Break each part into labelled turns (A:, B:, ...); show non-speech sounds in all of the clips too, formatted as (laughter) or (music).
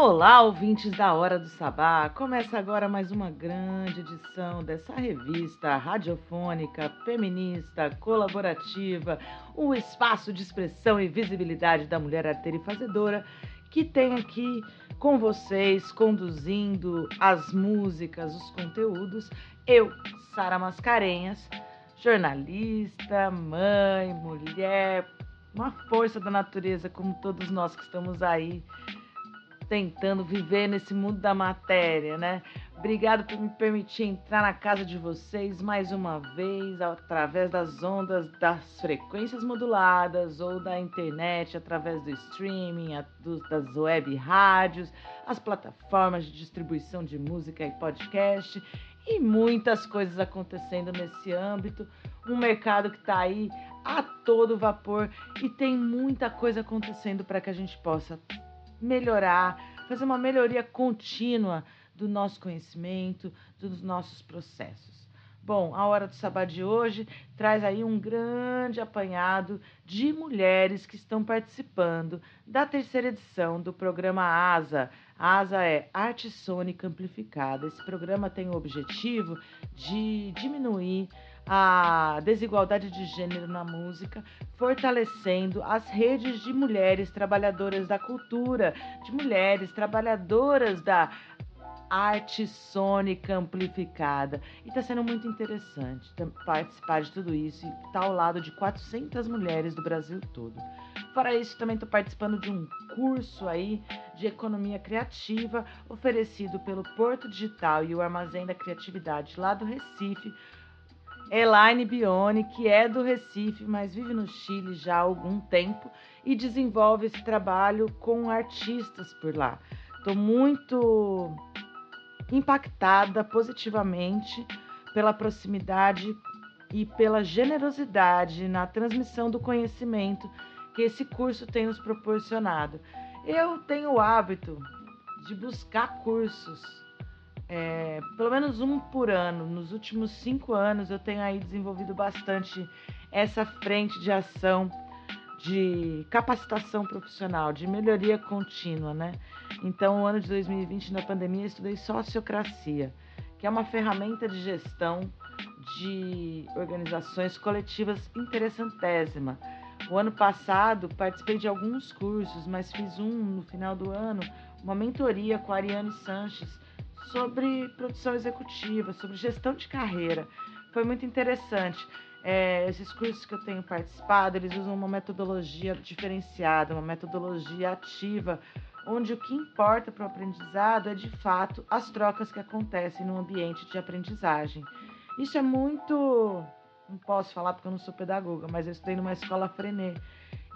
A: Olá, ouvintes da Hora do Sabá! Começa agora mais uma grande edição dessa revista radiofônica, feminista, colaborativa, o espaço de expressão e visibilidade da mulher arteira e fazedora, que tem aqui com vocês, conduzindo as músicas, os conteúdos, eu, Sara Mascarenhas, jornalista, mãe, mulher, uma força da natureza, como todos nós que estamos aí tentando viver nesse mundo da matéria, né? Obrigado por me permitir entrar na casa de vocês mais uma vez, através das ondas das frequências moduladas ou da internet, através do streaming, das web rádios, as plataformas de distribuição de música e podcast e muitas coisas acontecendo nesse âmbito. Um mercado que está aí a todo vapor e tem muita coisa acontecendo para que a gente possa melhorar, fazer uma melhoria contínua do nosso conhecimento, dos nossos processos. Bom, a Hora do Sabá de hoje traz aí um grande apanhado de mulheres que estão participando da terceira edição do programa ASA. ASA é Arte Sônica Amplificada. Esse programa tem o objetivo de diminuir a desigualdade de gênero na música, fortalecendo as redes de mulheres trabalhadoras da cultura, de mulheres trabalhadoras da arte sônica amplificada. E está sendo muito interessante participar de tudo isso e estar tá ao lado de 400 mulheres do Brasil todo. Fora isso, também estou participando de um curso aí de economia criativa oferecido pelo Porto Digital e o Armazém da Criatividade lá do Recife, Elaine Bione, que é do Recife, mas vive no Chile já há algum tempo e desenvolve esse trabalho com artistas por lá. Estou muito impactada positivamente pela proximidade e pela generosidade na transmissão do conhecimento que esse curso tem nos proporcionado. Eu tenho o hábito de buscar cursos é, pelo menos um por ano. Nos últimos cinco anos eu tenho aí desenvolvido bastante essa frente de ação de capacitação profissional, de melhoria contínua, né? Então, o ano de 2020, na pandemia, eu estudei sociocracia, que é uma ferramenta de gestão de organizações coletivas interessantésima. O ano passado participei de alguns cursos, mas fiz um no final do ano, uma mentoria com a Ariane Sanches, sobre produção executiva, sobre gestão de carreira. Foi muito interessante. É, esses cursos que eu tenho participado, eles usam uma metodologia diferenciada, uma metodologia ativa, onde o que importa para o aprendizado é de fato as trocas que acontecem no ambiente de aprendizagem. Isso é muito. Não posso falar porque eu não sou pedagoga, mas eu estudei numa escola Frenê.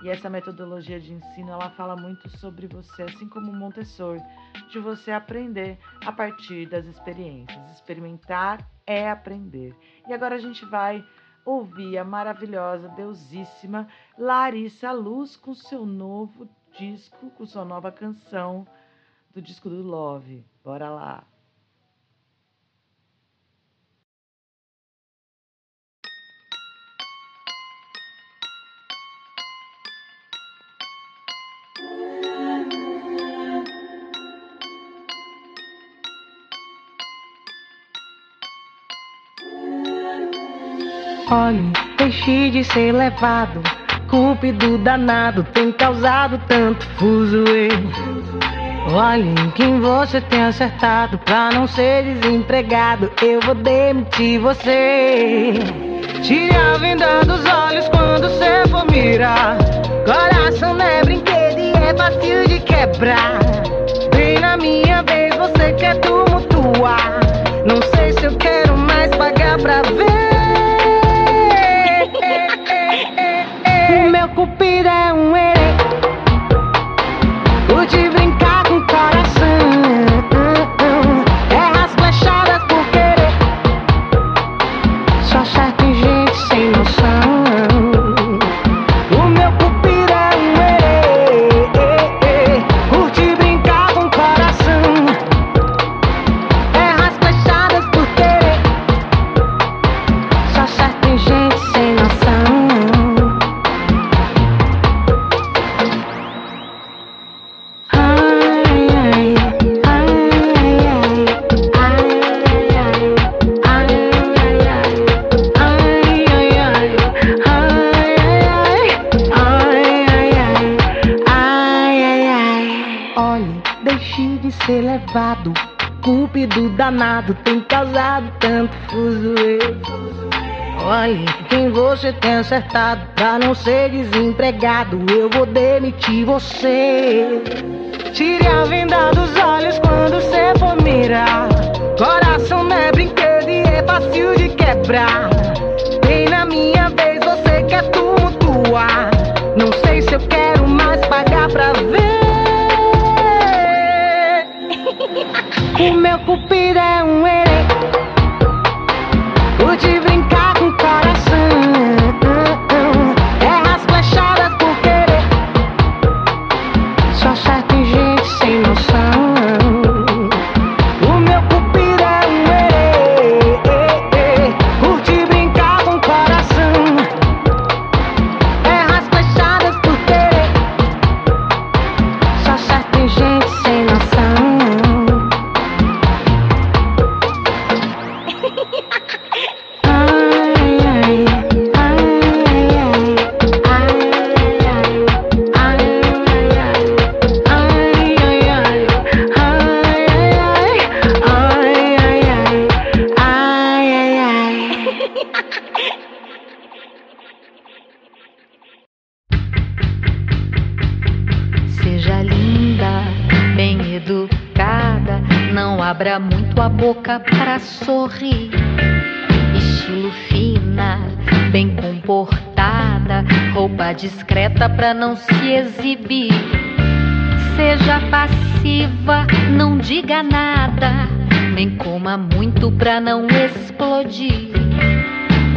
A: E essa metodologia de ensino, ela fala muito sobre você, assim como Montessori, de você aprender a partir das experiências. Experimentar é aprender. E agora a gente vai ouvir a maravilhosa, deusíssima Larissa Luz com seu novo disco, com sua nova canção do disco do Love. Bora lá!
B: Olhe, deixe de ser levado. Cúpido danado tem causado tanto fuzuê. Olhe quem você tem acertado pra não ser desempregado. Eu vou demitir você. Tire a venda dos olhos quando você for mirar. Coração não é brinquedo e é fácil de quebrar. Vem na minha vez, você quer tumultuar. Não sei se eu quero mais pagar pra ver. Cupido é um tem acertado pra não ser desempregado. Eu vou demitir você. Tire a venda dos olhos quando você for mirar. Coração não é brinquedo e é fácil de quebrar. Vem na minha vez, você quer tumultuar. Não sei se eu quero mais pagar pra ver. (laughs) o meu cupido é um herê.
C: Explodir.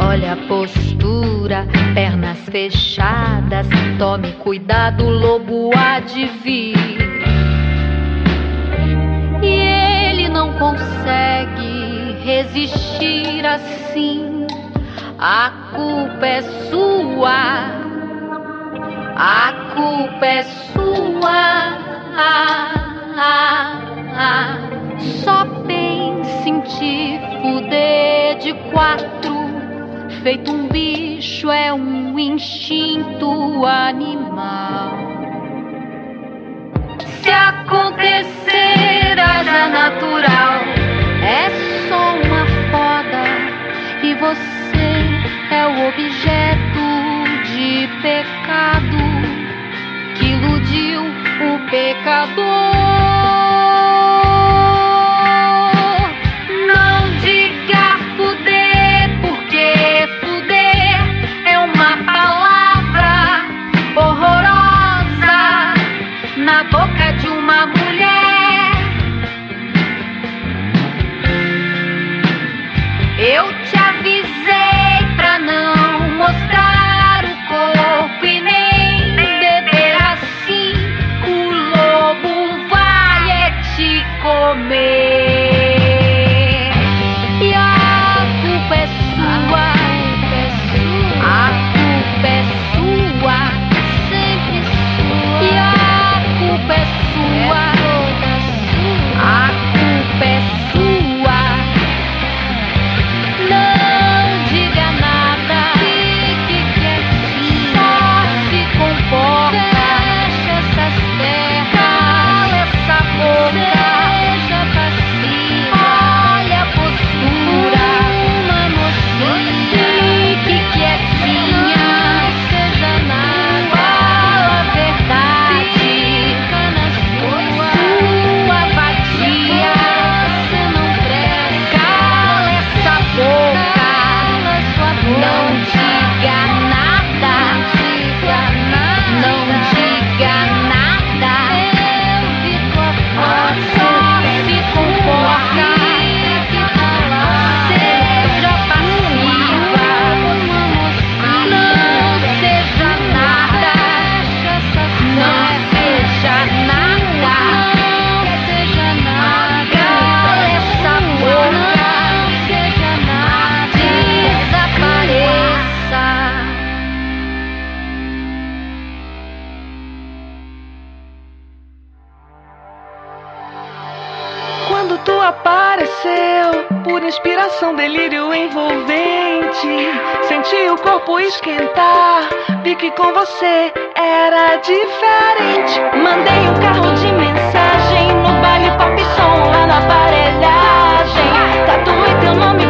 C: Olha a postura, pernas fechadas. Tome cuidado, o lobo há de vir. E ele não consegue resistir assim. A culpa é sua. A culpa é sua. Ah, ah, ah. Só pense em te fuder de quatro. Feito um bicho é um instinto animal. Se acontecer, haja natural. É só uma foda e você é o objeto de pecado que iludiu o pecador.
B: Inspiração, delírio envolvente. Senti o corpo esquentar, vi que com você era diferente. Mandei um carro de mensagem no baile pop
D: podem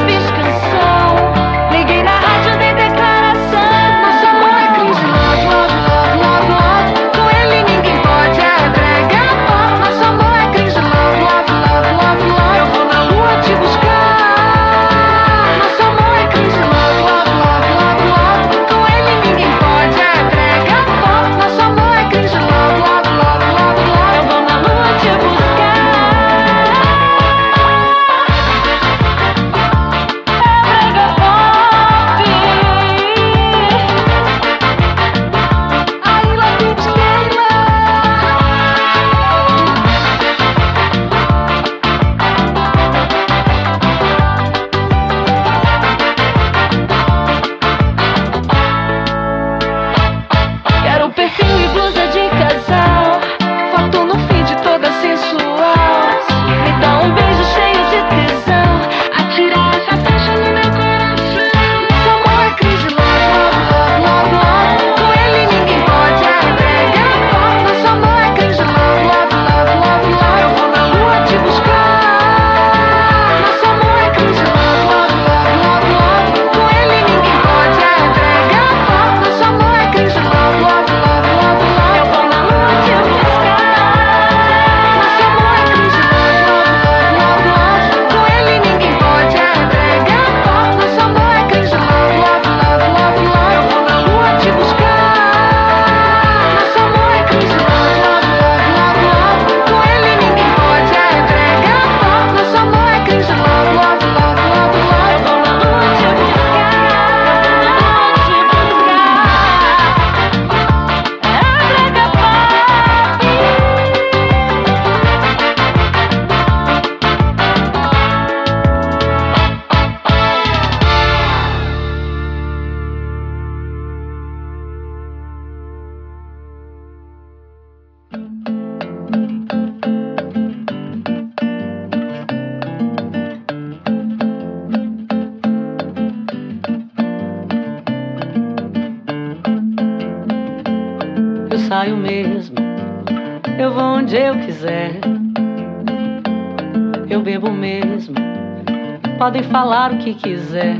D: que quiser.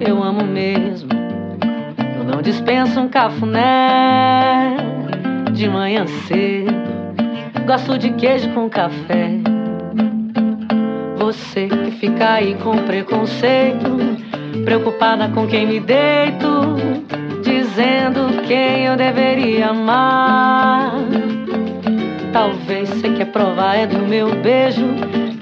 D: Eu amo mesmo. Eu não dispenso um cafuné de manhã cedo. Gosto de queijo com café. Você que fica aí com preconceito, preocupada com quem me deito, dizendo quem eu deveria amar. Talvez você quer provar é do meu beijo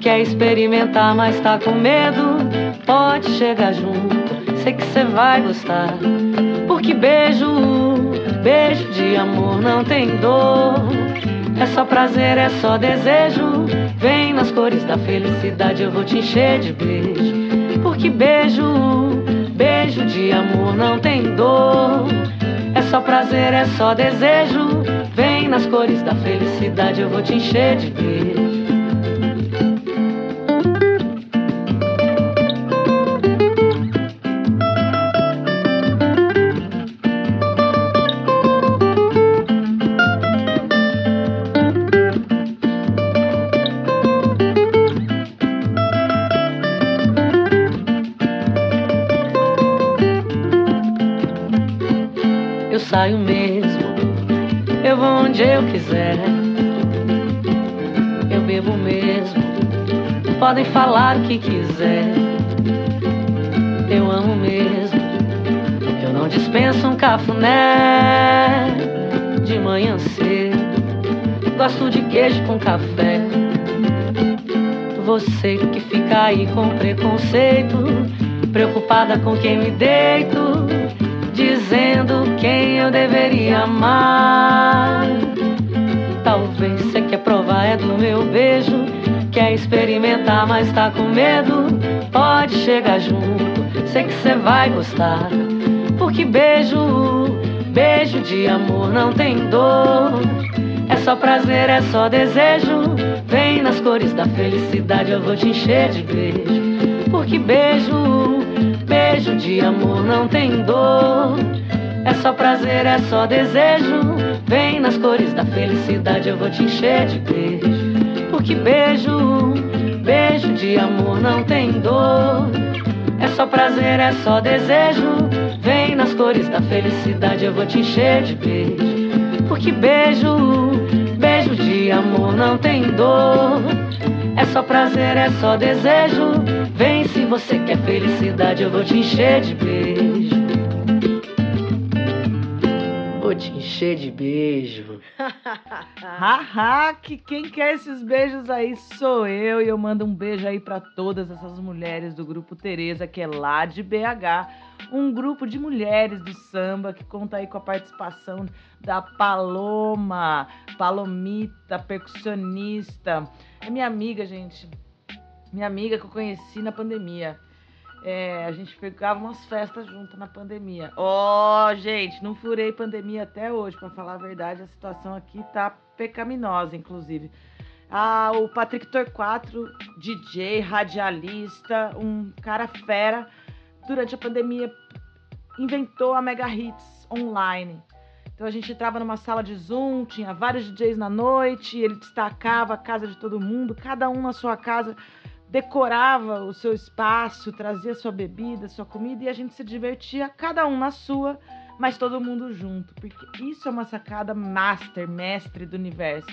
D: Quer experimentar, mas tá com medo? Pode chegar junto, sei que cê vai gostar. Porque beijo, beijo de amor não tem dor. É só prazer, é só desejo. Vem nas cores da felicidade, eu vou te encher de beijo. Porque beijo, beijo de amor não tem dor. É só prazer, é só desejo. Vem nas cores da felicidade, eu vou te encher de beijo. Podem falar o que quiser. Eu amo mesmo. Eu não dispenso um cafuné de manhã cedo. Gosto de queijo com café. Você que fica aí com preconceito, preocupada com quem me deito, dizendo quem eu deveria amar. Talvez você quer provar é do meu beijo Quer experimentar, mas tá com medo? Pode chegar junto, sei que cê vai gostar. Porque beijo, beijo de amor não tem dor. É só prazer, é só desejo. Vem nas cores da felicidade, eu vou te encher de beijo. Porque beijo, beijo de amor não tem dor. É só prazer, é só desejo. Vem nas cores da felicidade, eu vou te encher de beijo.
E: Porque beijo, beijo de amor não tem dor. É só prazer, é só desejo. Vem nas cores da felicidade, eu vou te encher de beijo. Porque beijo, beijo de amor não tem dor. É só prazer, é só desejo. Vem se você quer felicidade, eu vou te encher de beijo. Vou te encher de beijo. (laughs)
A: Haha, que quem quer esses beijos aí sou eu. E eu mando um beijo aí para todas essas mulheres do grupo Tereza, que é lá de BH. Um grupo de mulheres do samba que conta aí com a participação da Paloma, Palomita, percussionista. É minha amiga, gente. Minha amiga que eu conheci na pandemia. É, a gente pegava umas festas junto na pandemia. Ó, oh, gente, não furei pandemia até hoje, para falar a verdade, a situação aqui tá pecaminosa, inclusive. Ah, o Patrick Torquato, DJ, radialista, um cara fera, durante a pandemia inventou a Mega Hits online. Então a gente entrava numa sala de Zoom, tinha vários DJs na noite, ele destacava a casa de todo mundo, cada um na sua casa decorava o seu espaço, trazia sua bebida, sua comida e a gente se divertia, cada um na sua, mas todo mundo junto, porque isso é uma sacada master, mestre do universo.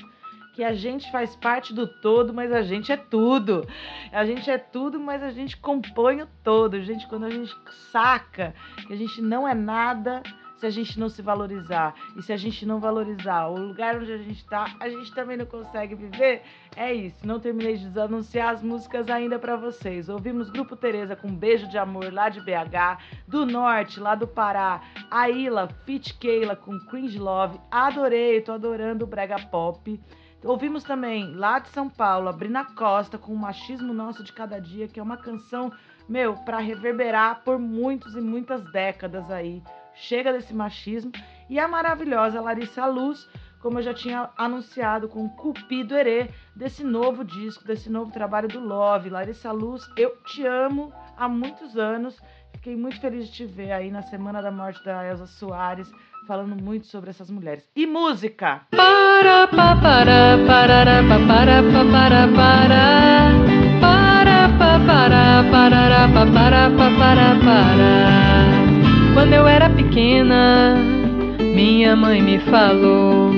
A: Que a gente faz parte do todo, mas a gente é tudo. A gente é tudo, mas a gente compõe o todo. Gente, quando a gente saca que a gente não é nada, se a gente não se valorizar. E se a gente não valorizar o lugar onde a gente está, a gente também não consegue viver. É isso. Não terminei de anunciar as músicas ainda para vocês. Ouvimos Grupo Tereza com Beijo de Amor lá de BH, do Norte, lá do Pará, a Ila, Fit Keila com Cringe Love. Adorei, tô adorando o brega pop. Ouvimos também lá de São Paulo, a Brina Costa com o Machismo Nosso de Cada Dia, que é uma canção, meu, para reverberar por muitos e muitas décadas aí chega desse machismo. E a maravilhosa Larissa Luz, como eu já tinha anunciado com Cupido Herê, desse novo disco, desse novo trabalho do Love. Larissa Luz, eu te amo há muitos anos. Fiquei muito feliz de te ver aí na semana da morte da Elsa Soares, falando muito sobre essas mulheres. E música!
E: Para, pa, para, para, para, para, para, para. Para, pa, para, para, para, para, para. Quando eu era pequena, minha mãe me falou: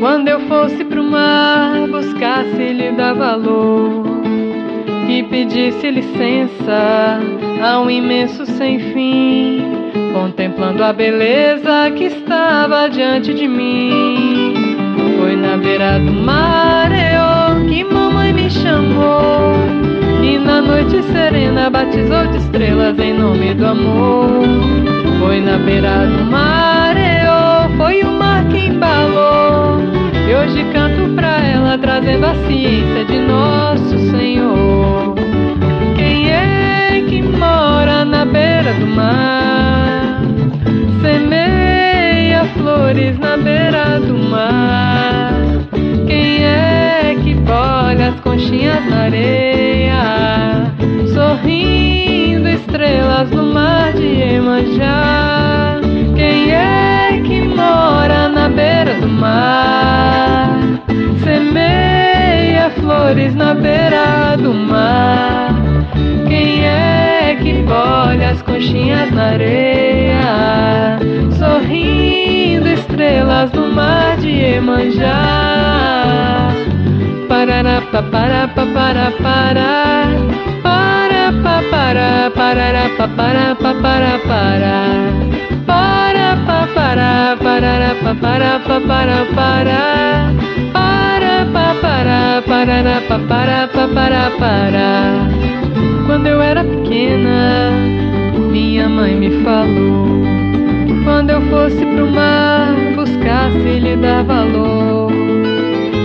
E: Quando eu fosse pro mar, buscasse lhe dar valor e pedisse licença ao imenso sem fim, contemplando a beleza que estava diante de mim. Foi na beira do mar eu, que mamãe me chamou. Batizou de estrelas em nome do amor. Foi na beira do mar, eu, foi o mar que embalou. E hoje canto pra ela, trazendo a ciência de nosso Senhor. Quem é que mora na beira do mar? Semeia flores na beira do mar. Quem é que bolha as conchinhas na areia? Sorrindo estrelas no mar de Iemanjá. Quem é que mora na beira do mar? Semeia flores na beira do mar. Quem é que bolha as conchinhas na areia? Sorrindo estrelas no mar de Iemanjá. Parará, para, para, para, para, para, para, para, para, para, para. Para, para, para, para, para, para, para. Para, para, para. Quando eu era pequena, minha mãe me falou. Quando eu fosse pro mar, buscasse lhe dar valor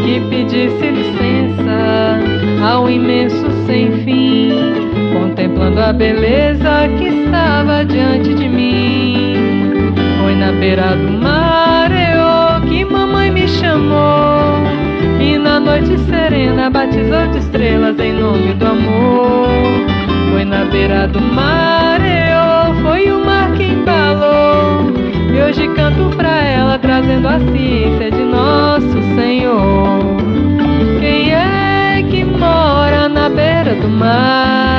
E: que pedisse licença ao imenso sem fim, a beleza que estava diante de mim. Foi na beira do mar, eu que mamãe me chamou, e na noite serena batizou de estrelas em nome do amor. Foi na beira do mar, eu foi o mar que embalou. E hoje canto pra ela, trazendo a ciência de nosso Senhor. Quem é casando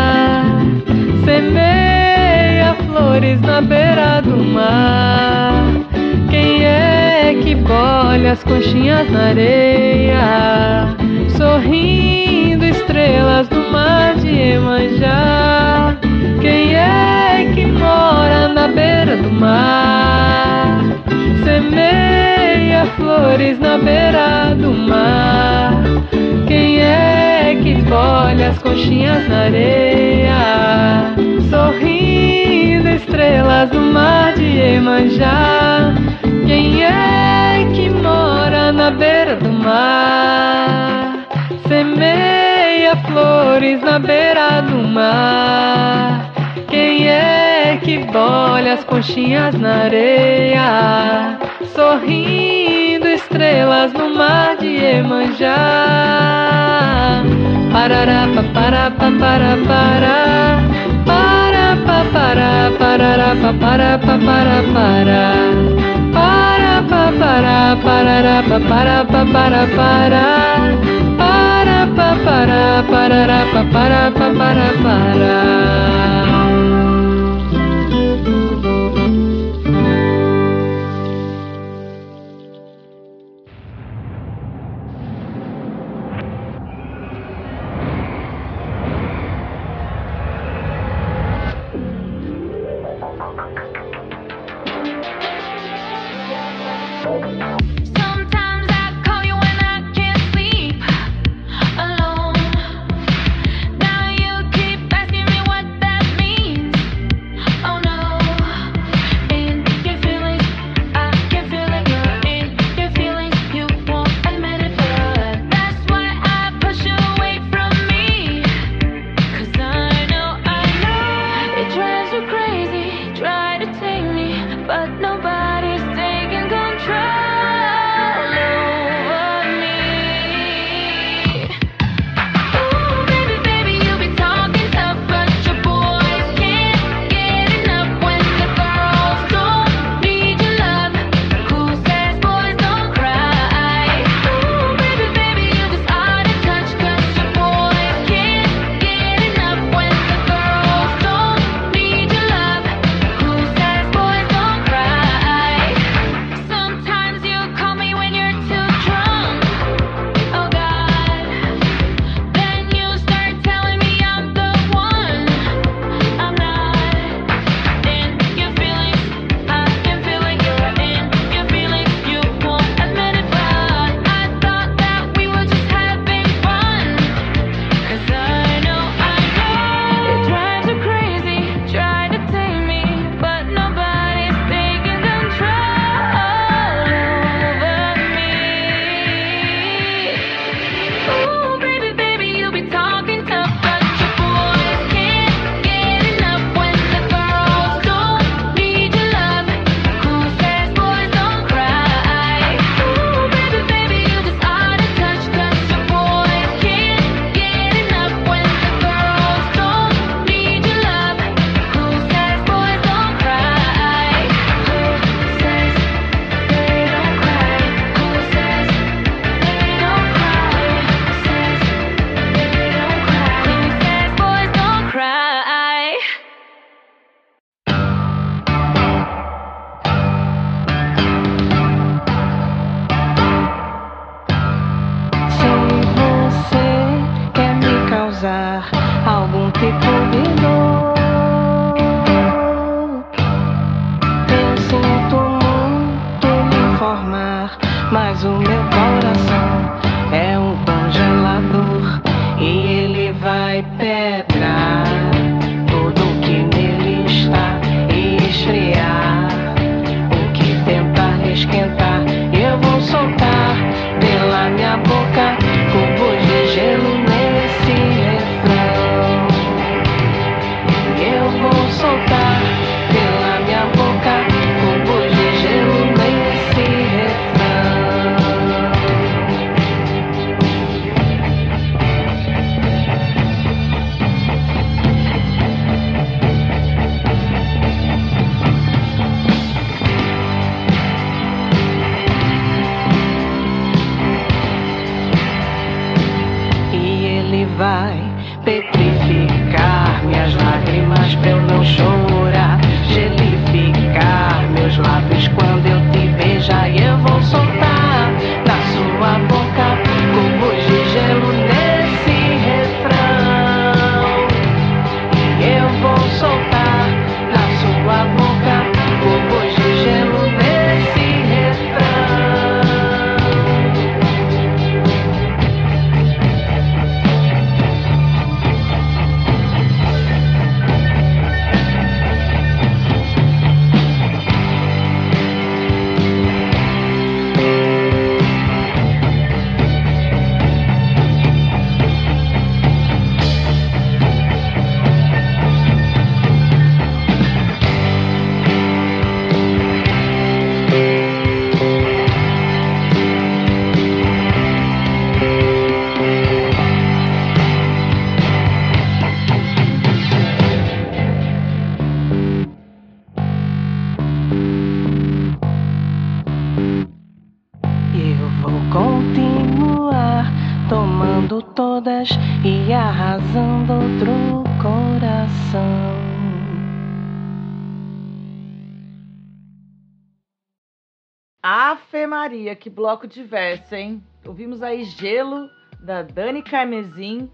F: flores na beira do mar. Quem é que colhe as conchinhas na areia? Sorrindo estrelas do mar de Emanjá. Quem é que mora na beira do mar? Semeia flores na beira do mar. Quem é que colhe as conchinhas na areia? sorrindo, estrelas no mar de Iemanjá. Quem é que mora na beira do mar? Semeia flores na beira do mar. Quem é que bolha as conchinhas na areia? Sorrindo, estrelas no mar de Iemanjá. Parará, parará, parará, pará. para para para, para para, para para para para, para para para, para para, para. Para para para, para para pa para pa para para.
A: Maria, que bloco diverso, hein? Ouvimos aí Gelo, da Dani Carmezin,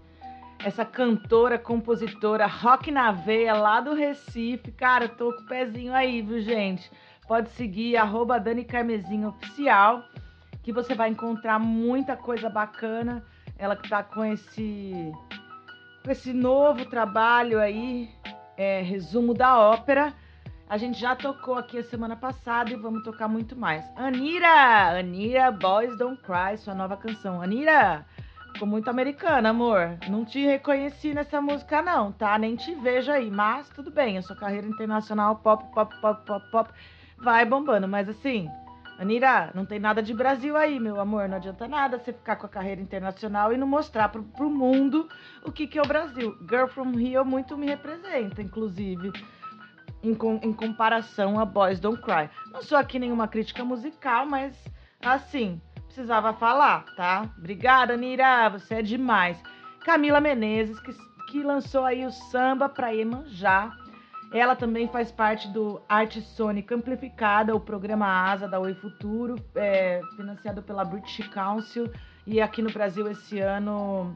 A: essa cantora, compositora, rock na veia, lá do Recife. Cara, tô com o pezinho aí, viu, gente? Pode seguir, arroba Dani Carmezin Oficial, que você vai encontrar muita coisa bacana. Ela que tá com esse, com esse novo trabalho aí, é, resumo da ópera. A gente já tocou aqui a semana passada e vamos tocar muito mais. Anira! Anira, Boys Don't Cry, sua nova canção. Anira, ficou muito americana, amor. Não te reconheci nessa música, não, tá? Nem te vejo aí, mas tudo bem. A sua carreira internacional, pop, pop, pop, pop, pop, vai bombando. Mas assim, Anira, não tem nada de Brasil aí, meu amor. Não adianta nada você ficar com a carreira internacional e não mostrar pro, pro mundo o que, que é o Brasil. Girl from Rio muito me representa, inclusive em, com- em comparação a Boys Don't Cry. Não sou aqui nenhuma crítica musical, mas assim, precisava falar, tá? Obrigada, Nira, você é demais. Camila Menezes, que, que lançou aí o samba pra Iemanjá. Ela também faz parte do Arte Sônica Amplificada, o programa ASA da Oi Futuro, é, financiado pela British Council. E aqui no Brasil esse ano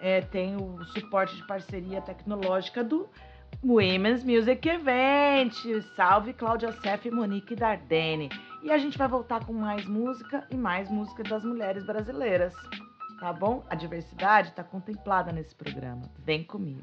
A: é, tem o suporte de parceria tecnológica do Women's Music Event. Salve Cláudia Sef Monique Dardenne. E a gente vai voltar com mais música e mais música das mulheres brasileiras. Tá bom? A diversidade está contemplada nesse programa. Vem comigo.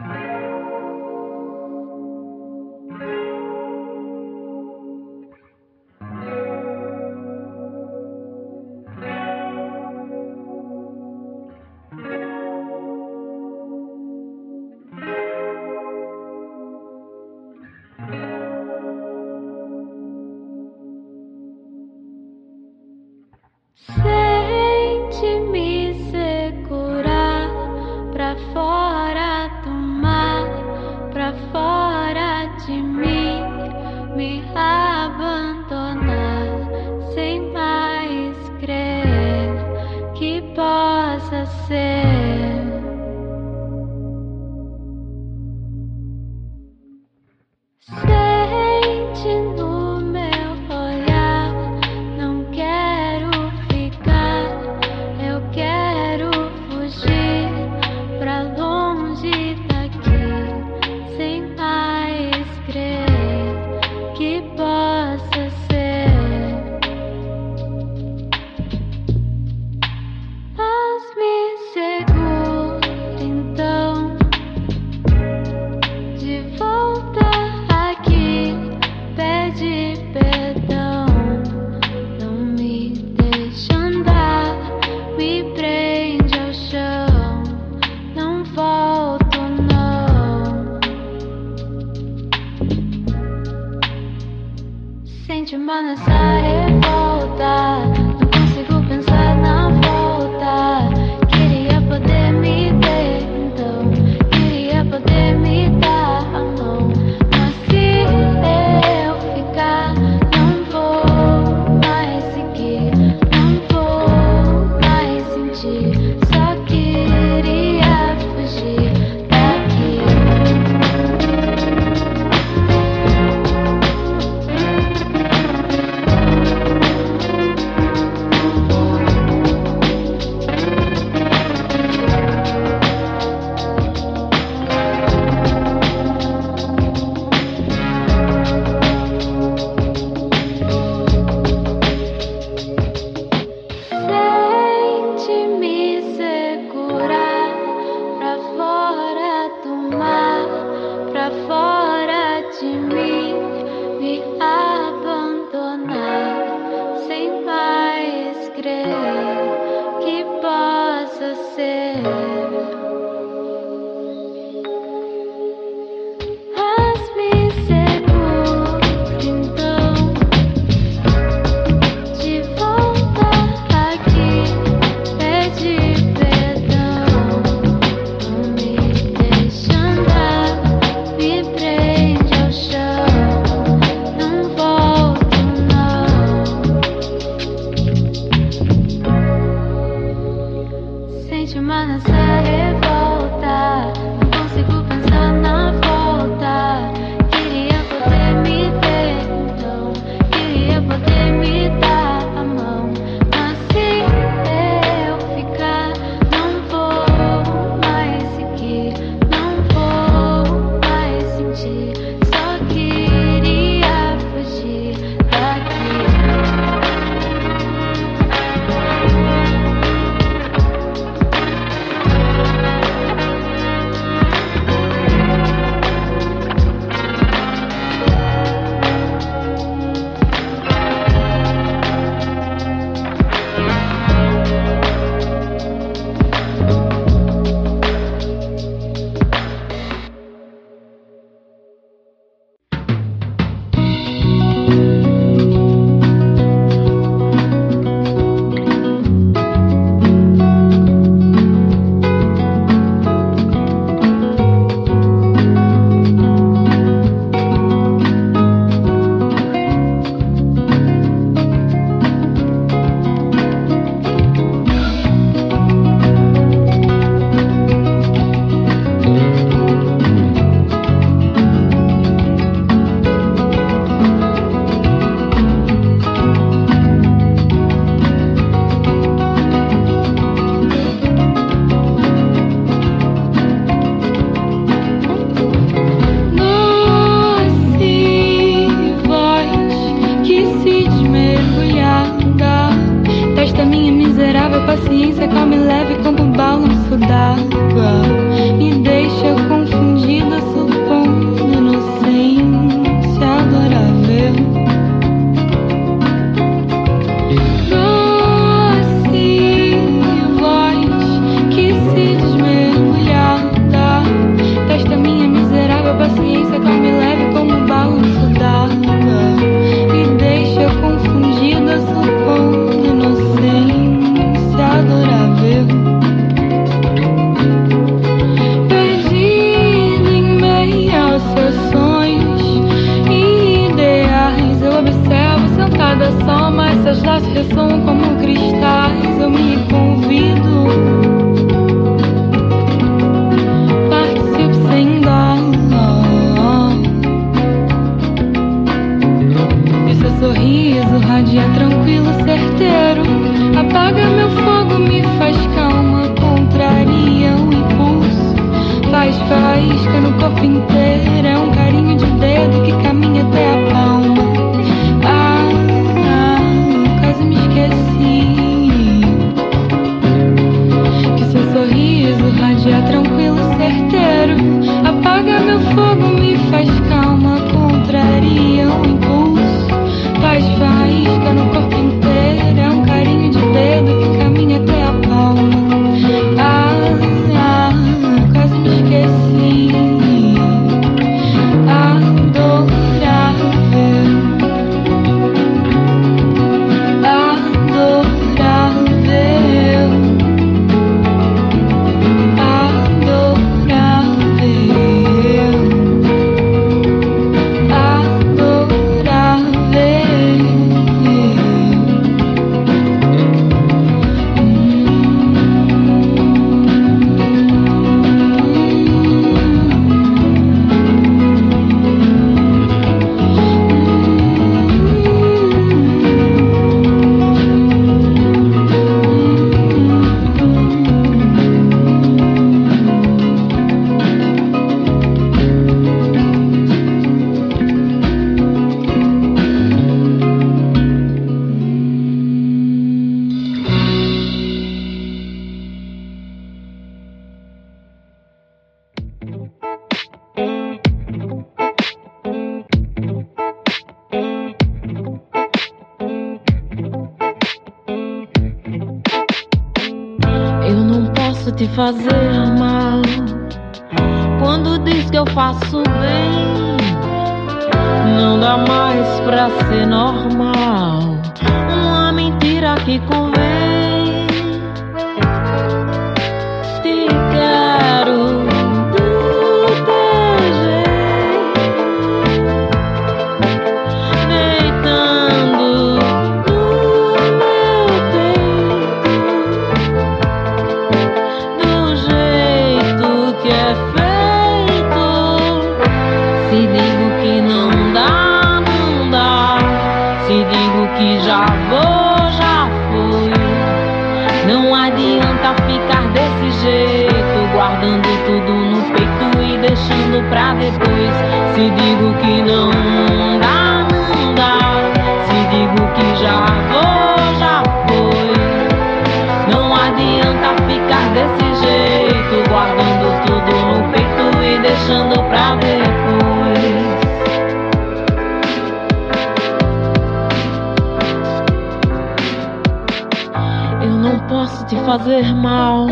G: fazer mal.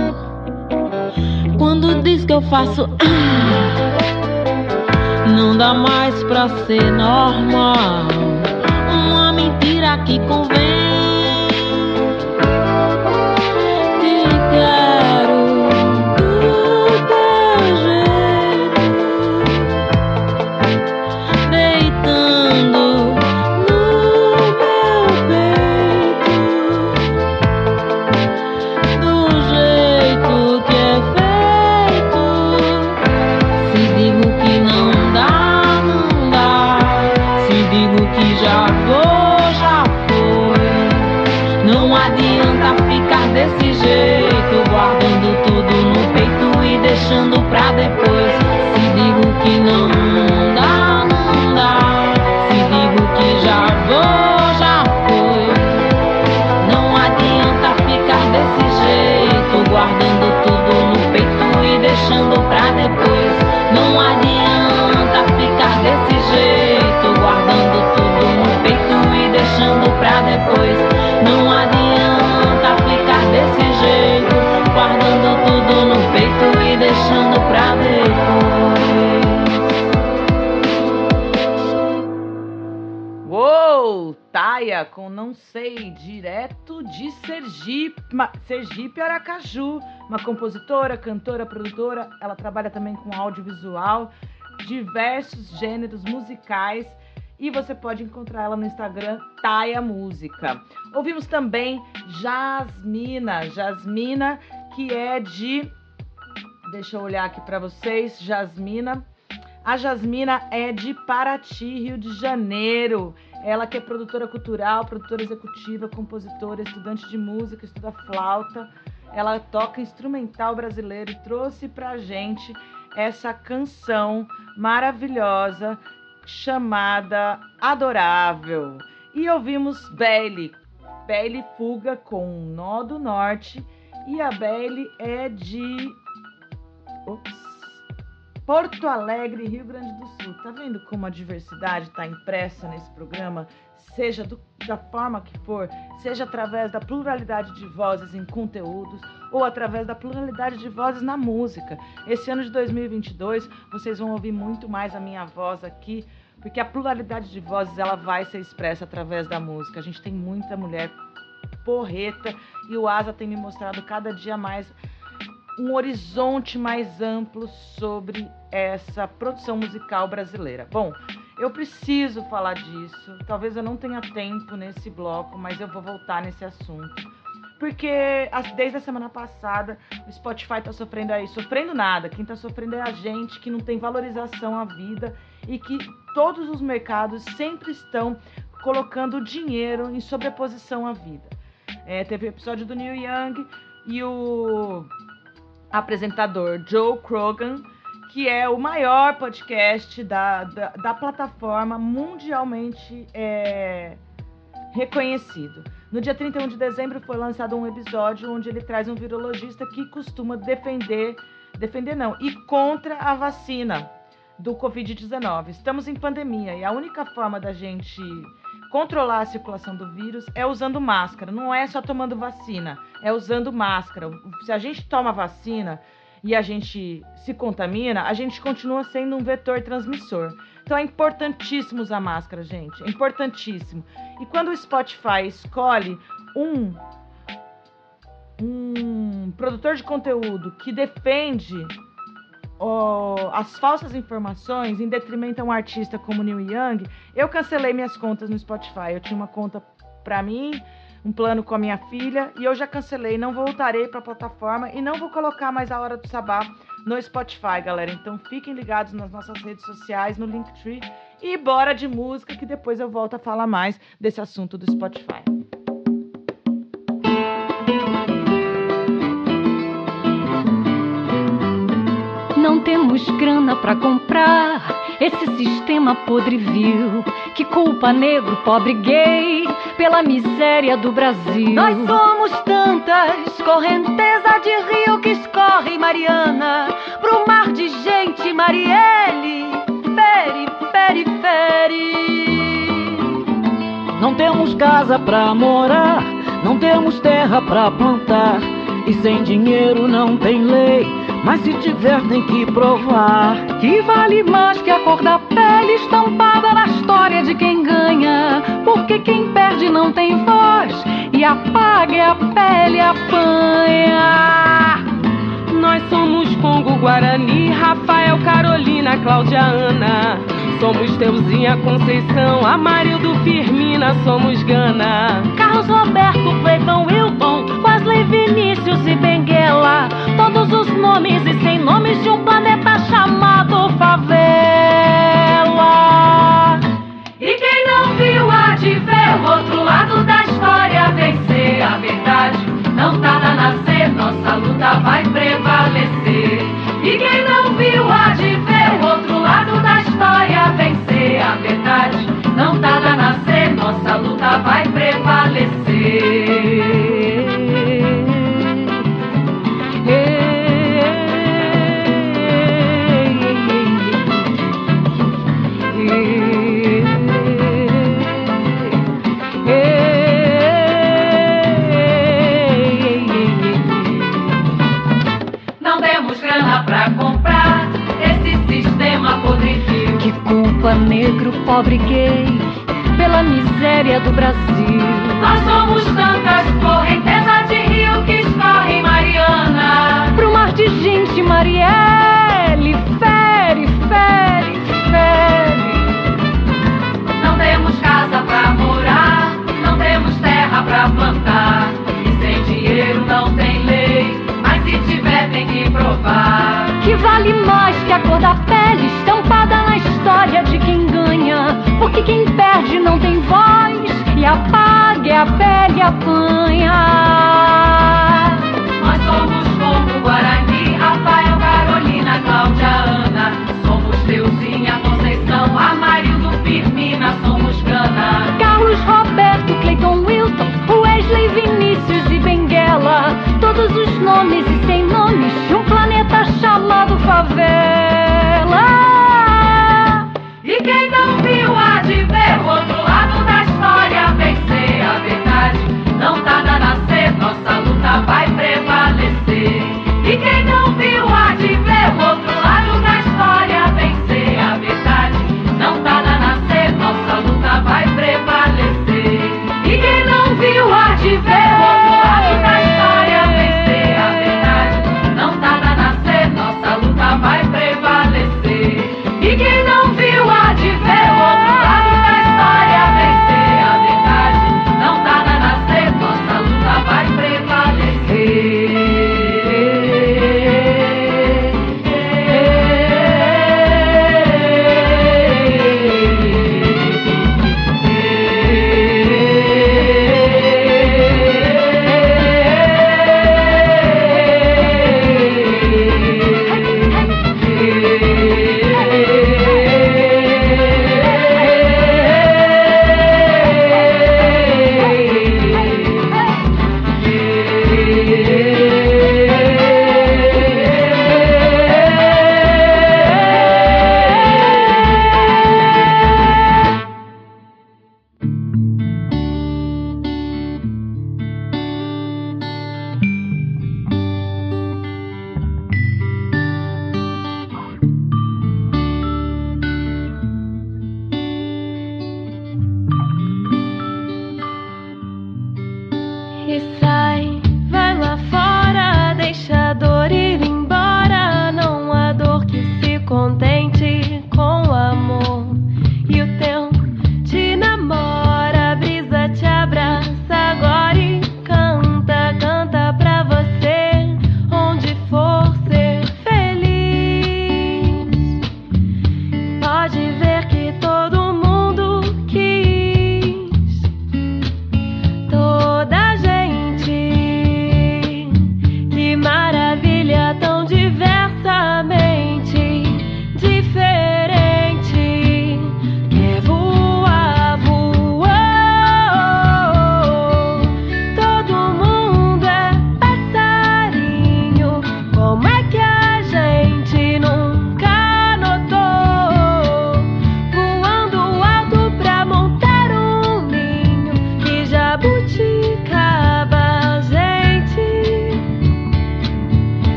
G: Quando diz que eu faço. Ah, não dá mais pra ser normal. Uma mentira que convém.
A: Com Não Sei, direto de Sergipe, Sergipe Aracaju, uma compositora, cantora, produtora. Ela trabalha também com audiovisual, diversos gêneros musicais e você pode encontrar ela no Instagram Taia Música. Ouvimos também Jasmina, Jasmina que é de Deixa eu olhar aqui para vocês, Jasmina. A Jasmina é de Paraty, Rio de Janeiro. Ela que é produtora cultural, produtora executiva, compositora, estudante de música, estuda flauta. Ela toca instrumental brasileiro e trouxe pra gente essa canção maravilhosa chamada Adorável. E ouvimos Bailey, Bailey Fuga com Nó do Norte. E a Bailey é de Ops. Porto Alegre, Rio Grande do Sul. Tá vendo como a diversidade está impressa nesse programa? Seja do- da forma que for, seja através da pluralidade de vozes em conteúdos ou através da pluralidade de vozes na música. Esse ano de 2022, vocês vão ouvir muito mais a minha voz aqui, porque a pluralidade de vozes ela vai ser expressa através da música. A gente tem muita mulher porreta e o Asa tem me mostrado cada dia mais um horizonte mais amplo sobre essa produção musical brasileira. Bom, eu preciso falar disso. Talvez eu não tenha tempo nesse bloco, mas eu vou voltar nesse assunto. Porque desde a semana passada o Spotify tá sofrendo aí, sofrendo nada. Quem tá sofrendo é a gente que não tem valorização à vida e que todos os mercados sempre estão colocando dinheiro em sobreposição à vida. É, teve o episódio do Neil Young e o apresentador Joe Krogan, que é o maior podcast da, da, da plataforma mundialmente é, reconhecido. No dia 31 de dezembro foi lançado um episódio onde ele traz um virologista que costuma defender, defender não, e contra a vacina do Covid-19. Estamos em pandemia e a única forma da gente controlar a circulação do vírus é usando máscara. Não é só tomando vacina, é usando máscara. Se a gente toma vacina e a gente se contamina, a gente continua sendo um vetor transmissor. Então é importantíssimo usar máscara, gente. É importantíssimo. E quando o Spotify escolhe um um produtor de conteúdo que defende ó, as falsas informações em detrimento a um artista como Neil Young, eu cancelei minhas contas no Spotify. Eu tinha uma conta pra mim, um plano com a minha filha, e eu já cancelei. Não voltarei pra plataforma e não vou colocar mais a Hora do Sabá no Spotify, galera. Então fiquem ligados nas nossas redes sociais, no Linktree. E bora de música, que depois eu volto a falar mais desse assunto do Spotify.
C: Temos grana pra comprar esse sistema podre vil que culpa negro, pobre gay pela miséria do Brasil.
H: Nós somos tantas, correnteza de rio que escorre Mariana pro mar de gente, Marielle, fere, fere, fere.
I: Não temos casa pra morar, não temos terra pra plantar. E sem dinheiro não tem lei, mas se tiver tem que provar.
C: Que vale mais que a cor da pele estampada na história de quem ganha. Porque quem perde não tem voz e apaga e a pele apanha.
H: Nós somos Congo, Guarani, Rafael, Carolina, Cláudia, Ana. Somos Teuzinha, Conceição, Amarildo, Firmina, somos Gana.
C: Carlos Roberto, Cleiton, Wilton, Wesley, Vinícius e Benguela. Todos os nomes e sem nomes de um planeta chamado favela.
H: E quem não viu há de ver o outro lado da história vencer. A verdade não tarda a nascer, nossa luta vai prevalecer. Viu há de ver o outro lado da história vencer. A verdade não tarda a nascer, nossa luta vai Não
C: negro, pobre gay, pela miséria do Brasil.
H: Nós somos tantas correntezas de rio que escorre Mariana.
C: Pro mar de gente, Marielle, fere, fere, fere.
H: Não
C: temos casa pra
J: morar, não temos terra pra plantar. E sem dinheiro não tem lei, mas se
C: tiver tem que provar. Que vale mais que a cor da pele. que quem perde não tem voz e
K: apaga é a pele apanha. Nós somos
L: como Guarani.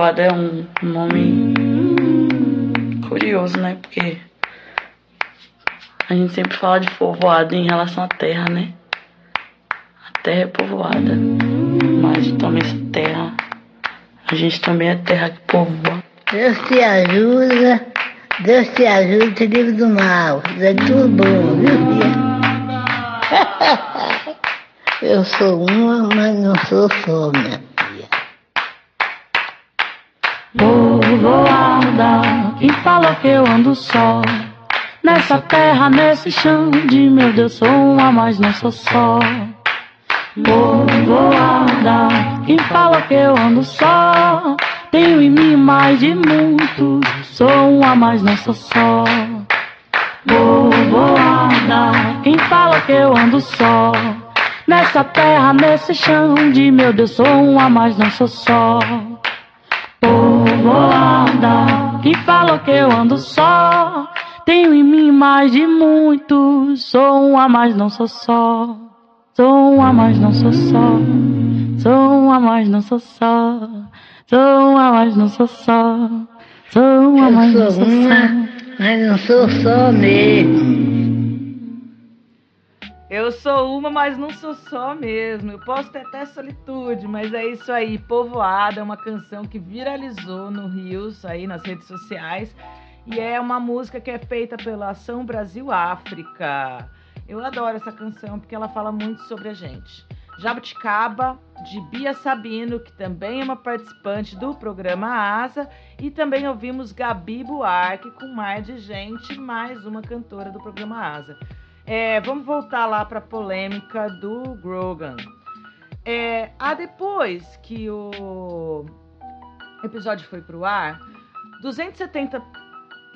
L: Povoada é um nome curioso, né? Porque a gente sempre fala de povoada em relação à terra, né? A terra é povoada. Mas também essa terra. A gente também é terra que povoa.
M: Deus te ajuda, Deus te ajuda, te livre do mal. É tudo bom, viu? (laughs) Eu sou uma, mas não sou só, minha filha.
N: Povoada, quem falou que eu ando só? Nessa terra, nesse chão de meu Deus, sou uma, mas não sou só. Povoada, quem fala que eu ando só? Tenho em mim mais de muitos, sou uma, mas não sou só. Povoada, quem fala que eu ando só? Nessa terra, nesse chão de meu Deus, sou uma, mas não sou só. Povoada, quem falou que eu ando só? Tenho em mim mais de muitos, sou uma, mas não sou só. Sou uma, mas não sou só. Sou uma, mas não sou só. Sou uma, mas não sou só. Sou uma, não sou só.
M: mas não sou só mesmo.
A: Eu sou uma, mas não sou só mesmo. Eu posso ter até solitude, mas é isso aí. Povoada é uma canção que viralizou no Rios, aí nas redes sociais. E é uma música que é feita pela Ação Brasil África. Eu adoro essa canção porque ela fala muito sobre a gente. Jabuticaba, de Bia Sabino, que também é uma participante do programa Asa. E também ouvimos Gabi Buarque com mais de gente, mais uma cantora do programa Asa. É, vamos voltar lá para a polêmica do Grogan. É, ah, depois que o episódio foi pro ar, 270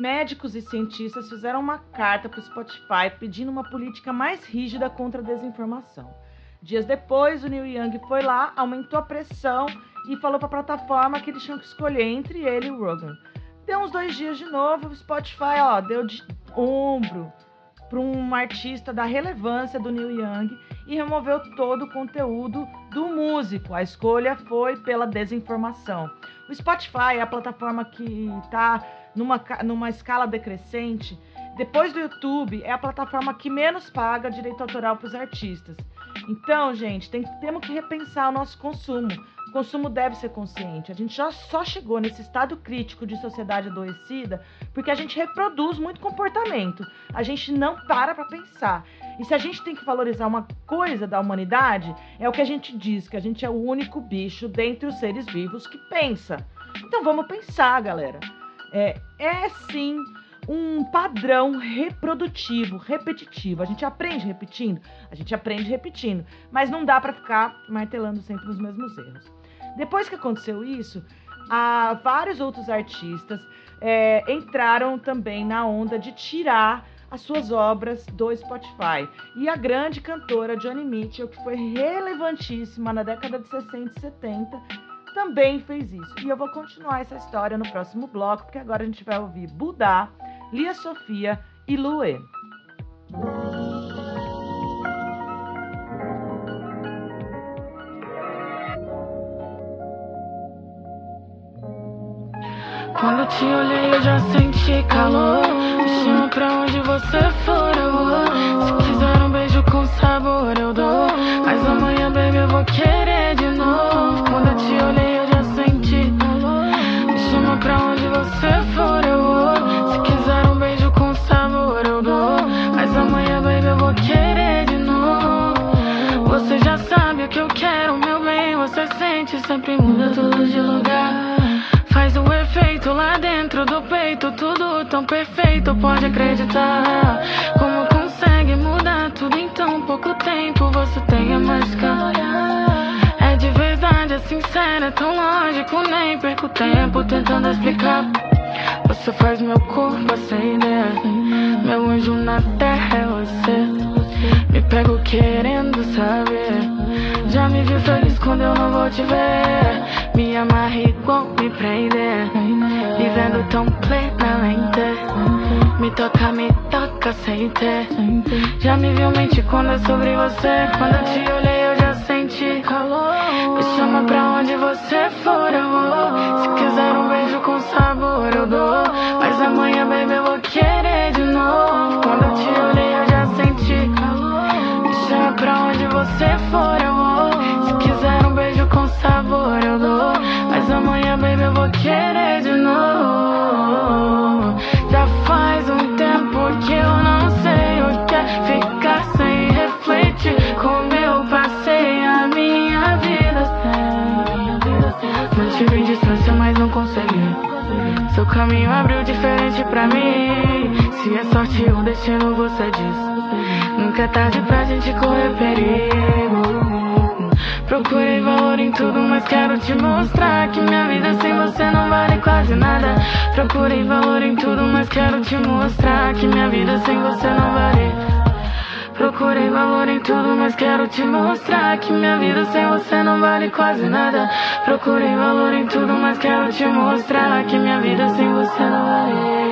A: médicos e cientistas fizeram uma carta para o Spotify pedindo uma política mais rígida contra a desinformação. Dias depois, o Neil Young foi lá, aumentou a pressão e falou para a plataforma que eles tinham que escolher entre ele e o Rogan. Deu uns dois dias de novo, o Spotify ó, deu de ombro para um artista da relevância do Neil Young e removeu todo o conteúdo do músico. A escolha foi pela desinformação. O Spotify é a plataforma que está numa, numa escala decrescente. Depois do YouTube, é a plataforma que menos paga direito autoral para os artistas. Então, gente, tem, temos que repensar o nosso consumo. Consumo deve ser consciente. A gente já só chegou nesse estado crítico de sociedade adoecida porque a gente reproduz muito comportamento. A gente não para para pensar. E se a gente tem que valorizar uma coisa da humanidade, é o que a gente diz, que a gente é o único bicho dentre os seres vivos que pensa. Então vamos pensar, galera. É, é sim um padrão reprodutivo, repetitivo. A gente aprende repetindo, a gente aprende repetindo, mas não dá para ficar martelando sempre os mesmos erros. Depois que aconteceu isso, há vários outros artistas é, entraram também na onda de tirar as suas obras do Spotify. E a grande cantora Johnny Mitchell, que foi relevantíssima na década de 60 e 70, também fez isso. E eu vou continuar essa história no próximo bloco, porque agora a gente vai ouvir Budá, Lia Sofia e Luê.
N: Quando te olhei eu já senti calor. Me chama pra onde você for eu vou. Se quiser um beijo com sabor eu dou. Mas amanhã baby eu vou querer de novo. Quando eu te olhei eu já senti calor. Me chama pra onde você for eu vou do peito, tudo tão perfeito, pode acreditar. Como consegue mudar tudo em tão pouco tempo? Você tem a mágica. É de verdade esse
O: sincero, é tão lógico, nem perco tempo tentando explicar. Você faz meu corpo acender. Meu anjo na terra é você. Me pego querendo saber. Já me viu feliz quando eu não vou te ver. Me amarra igual me prender. Vivendo tão plenamente. Me toca, me toca sem ter. Já me viu mentir quando é sobre você. Quando eu te olhei, eu já senti calor. Me chama pra onde você for, eu vou. Se quiser um beijo com sabor, eu dou. Mas amanhã, baby, eu vou querer de novo. Quando eu te olhei, eu já pra onde você for, eu vou. Se quiser um beijo com sabor, eu dou. Mas amanhã, baby, eu vou querer de novo. Já faz um tempo que eu não sei o que é ficar sem refletir. Como eu passei a minha vida sem. Mantive distância, mas não consegui. Seu caminho abriu diferente pra mim. Se é sorte ou destino, você diz. Nunca é tarde pra gente correr perigo. Procurei valor em tudo, mas quero te mostrar que minha vida sem você não vale quase nada. Procurei valor em tudo, mas quero te mostrar que minha vida sem você não vale. Procurei valor em tudo, mas quero te mostrar que minha vida sem você não vale quase nada. Procurei valor em tudo, mas quero te mostrar que minha vida sem você não vale.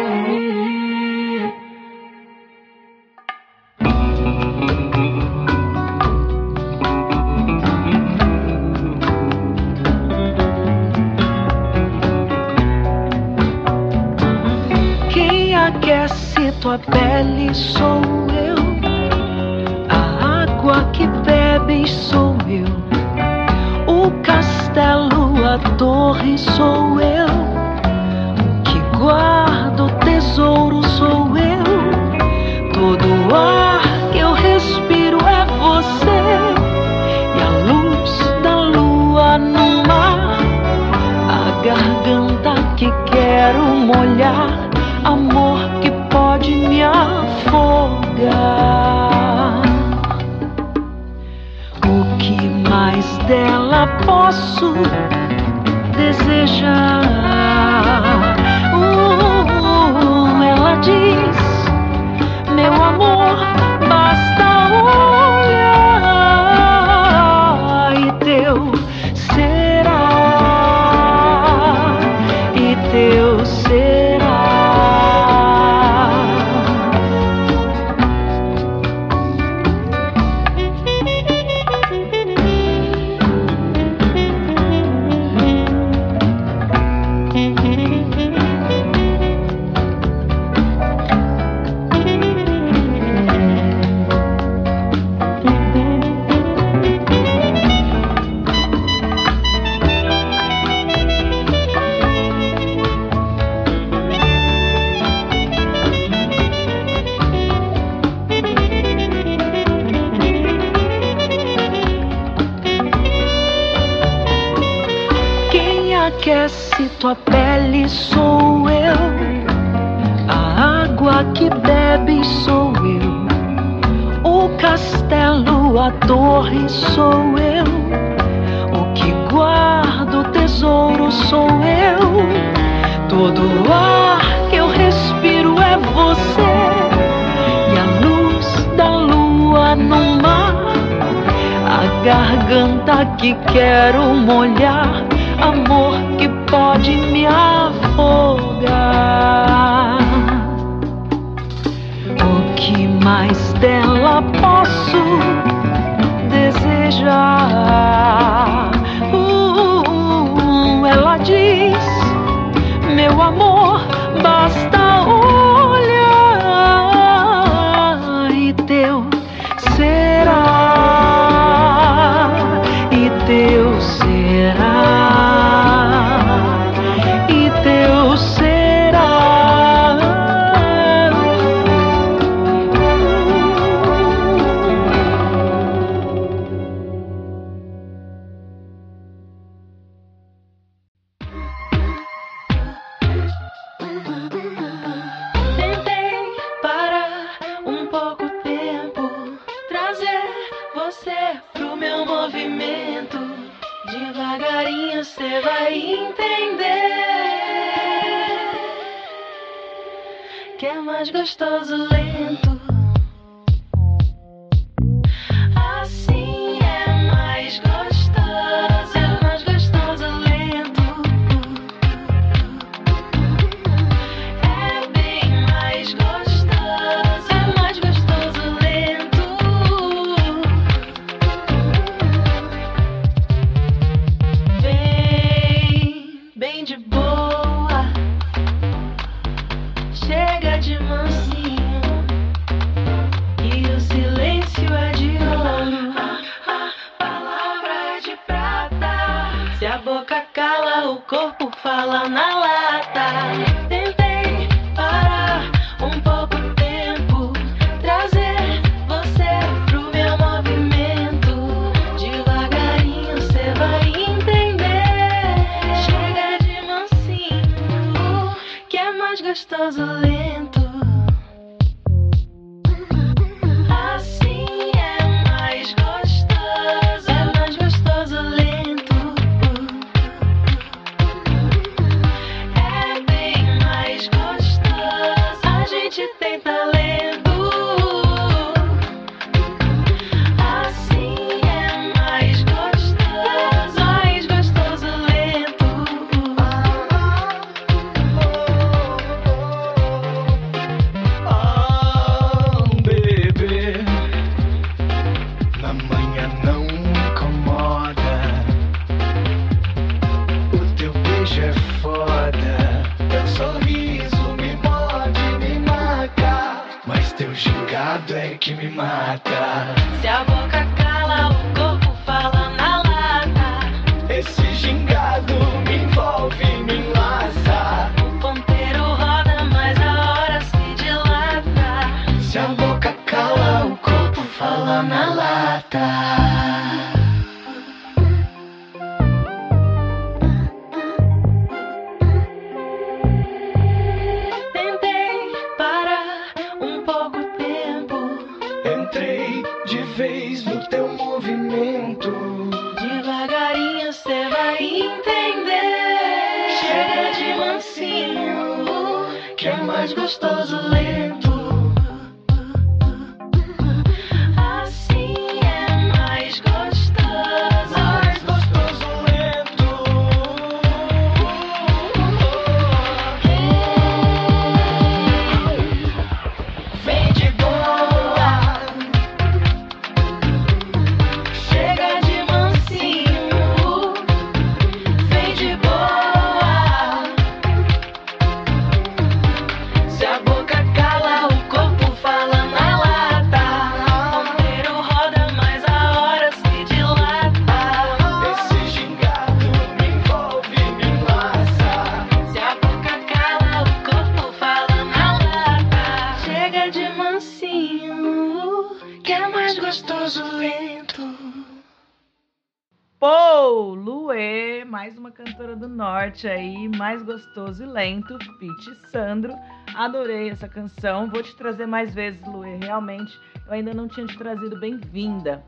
N: Pele sou eu. A água que bebes sou eu. O castelo, a torre sou
A: Luê, mais uma cantora do norte aí, mais gostoso e lento, Pete Sandro. Adorei essa canção. Vou te trazer mais vezes, Luê. Realmente, eu ainda não tinha te trazido bem-vinda.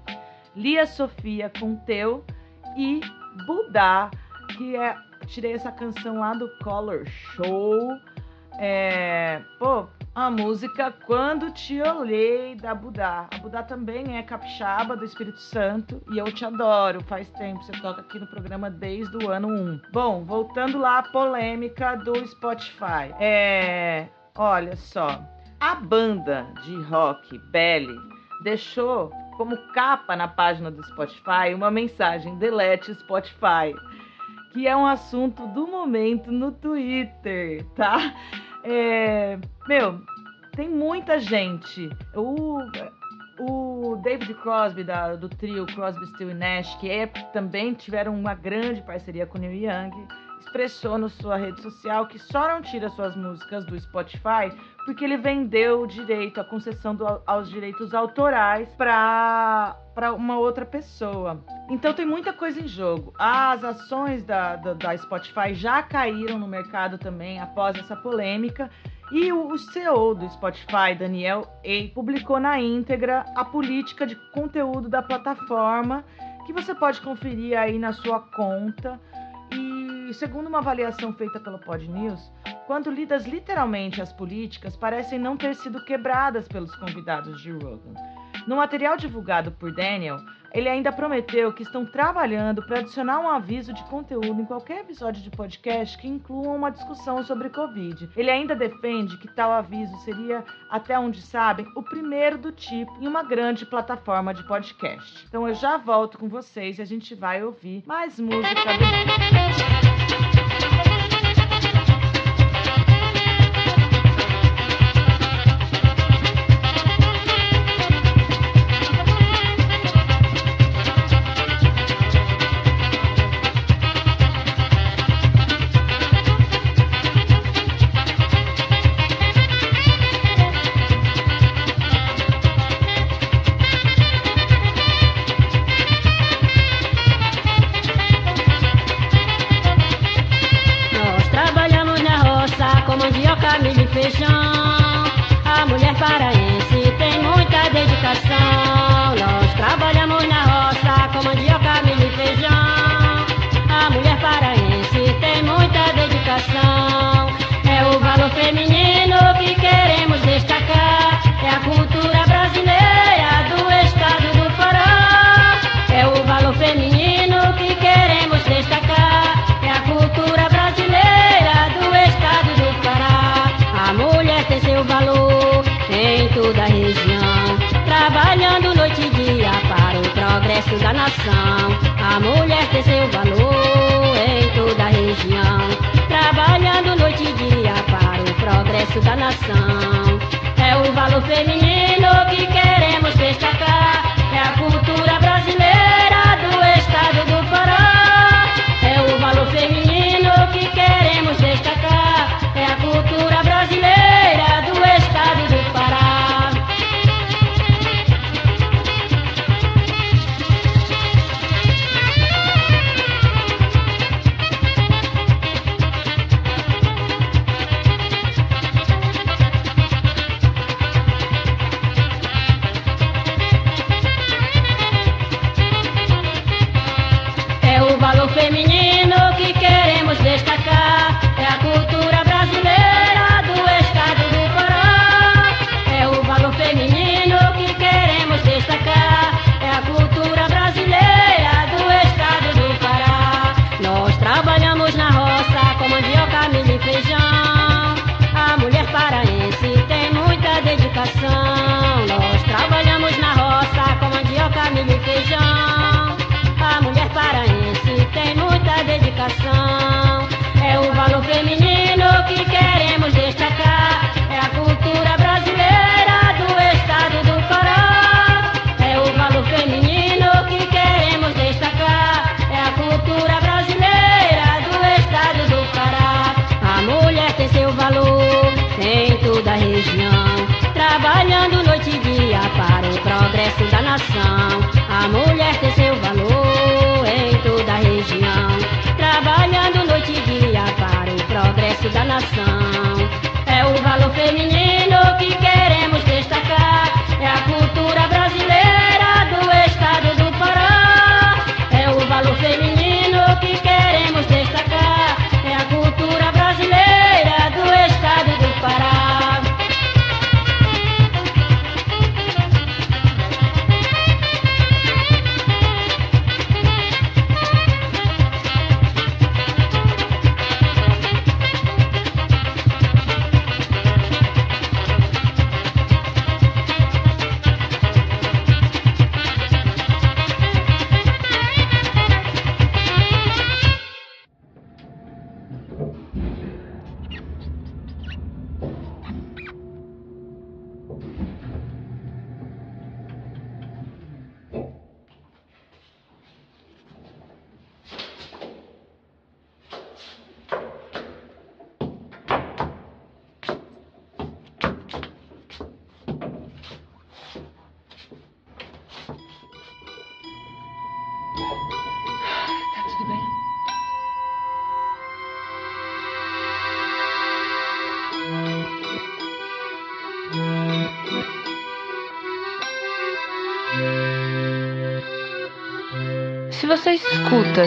A: Lia Sofia com Teu e Budá, que é. Tirei essa canção lá do Color Show. É, pô, a música Quando Te Olhei da Budá. A Budá também é capixaba do Espírito Santo e eu te adoro. Faz tempo, você toca aqui no programa desde o ano 1. Bom, voltando lá à polêmica do Spotify. É, olha só, a banda de rock Belly deixou como capa na página do Spotify uma mensagem: delete Spotify que é um assunto do momento no Twitter, tá? É, meu, tem muita gente. O, o David Crosby da- do trio Crosby, Still e Nash, que é, também tiveram uma grande parceria com o Neil Young, expressou na sua rede social que só não tira suas músicas do Spotify porque ele vendeu o direito, a concessão do- aos direitos autorais para uma outra pessoa. Então tem muita coisa em jogo. As ações da, da, da Spotify já caíram no mercado também após essa polêmica. E o, o CEO do Spotify, Daniel A, publicou na íntegra a política de conteúdo da plataforma, que você pode conferir aí na sua conta.
P: E segundo uma avaliação feita pelo Pod News, quando lidas literalmente as políticas, parecem não ter sido quebradas pelos convidados de Rogan. No material divulgado por Daniel, ele ainda prometeu que estão trabalhando para adicionar um aviso de conteúdo em qualquer episódio de podcast que inclua uma discussão sobre Covid. Ele ainda defende que tal aviso seria, até onde sabem, o primeiro do tipo em uma grande plataforma de podcast. Então eu já volto com vocês e a gente vai ouvir mais música do.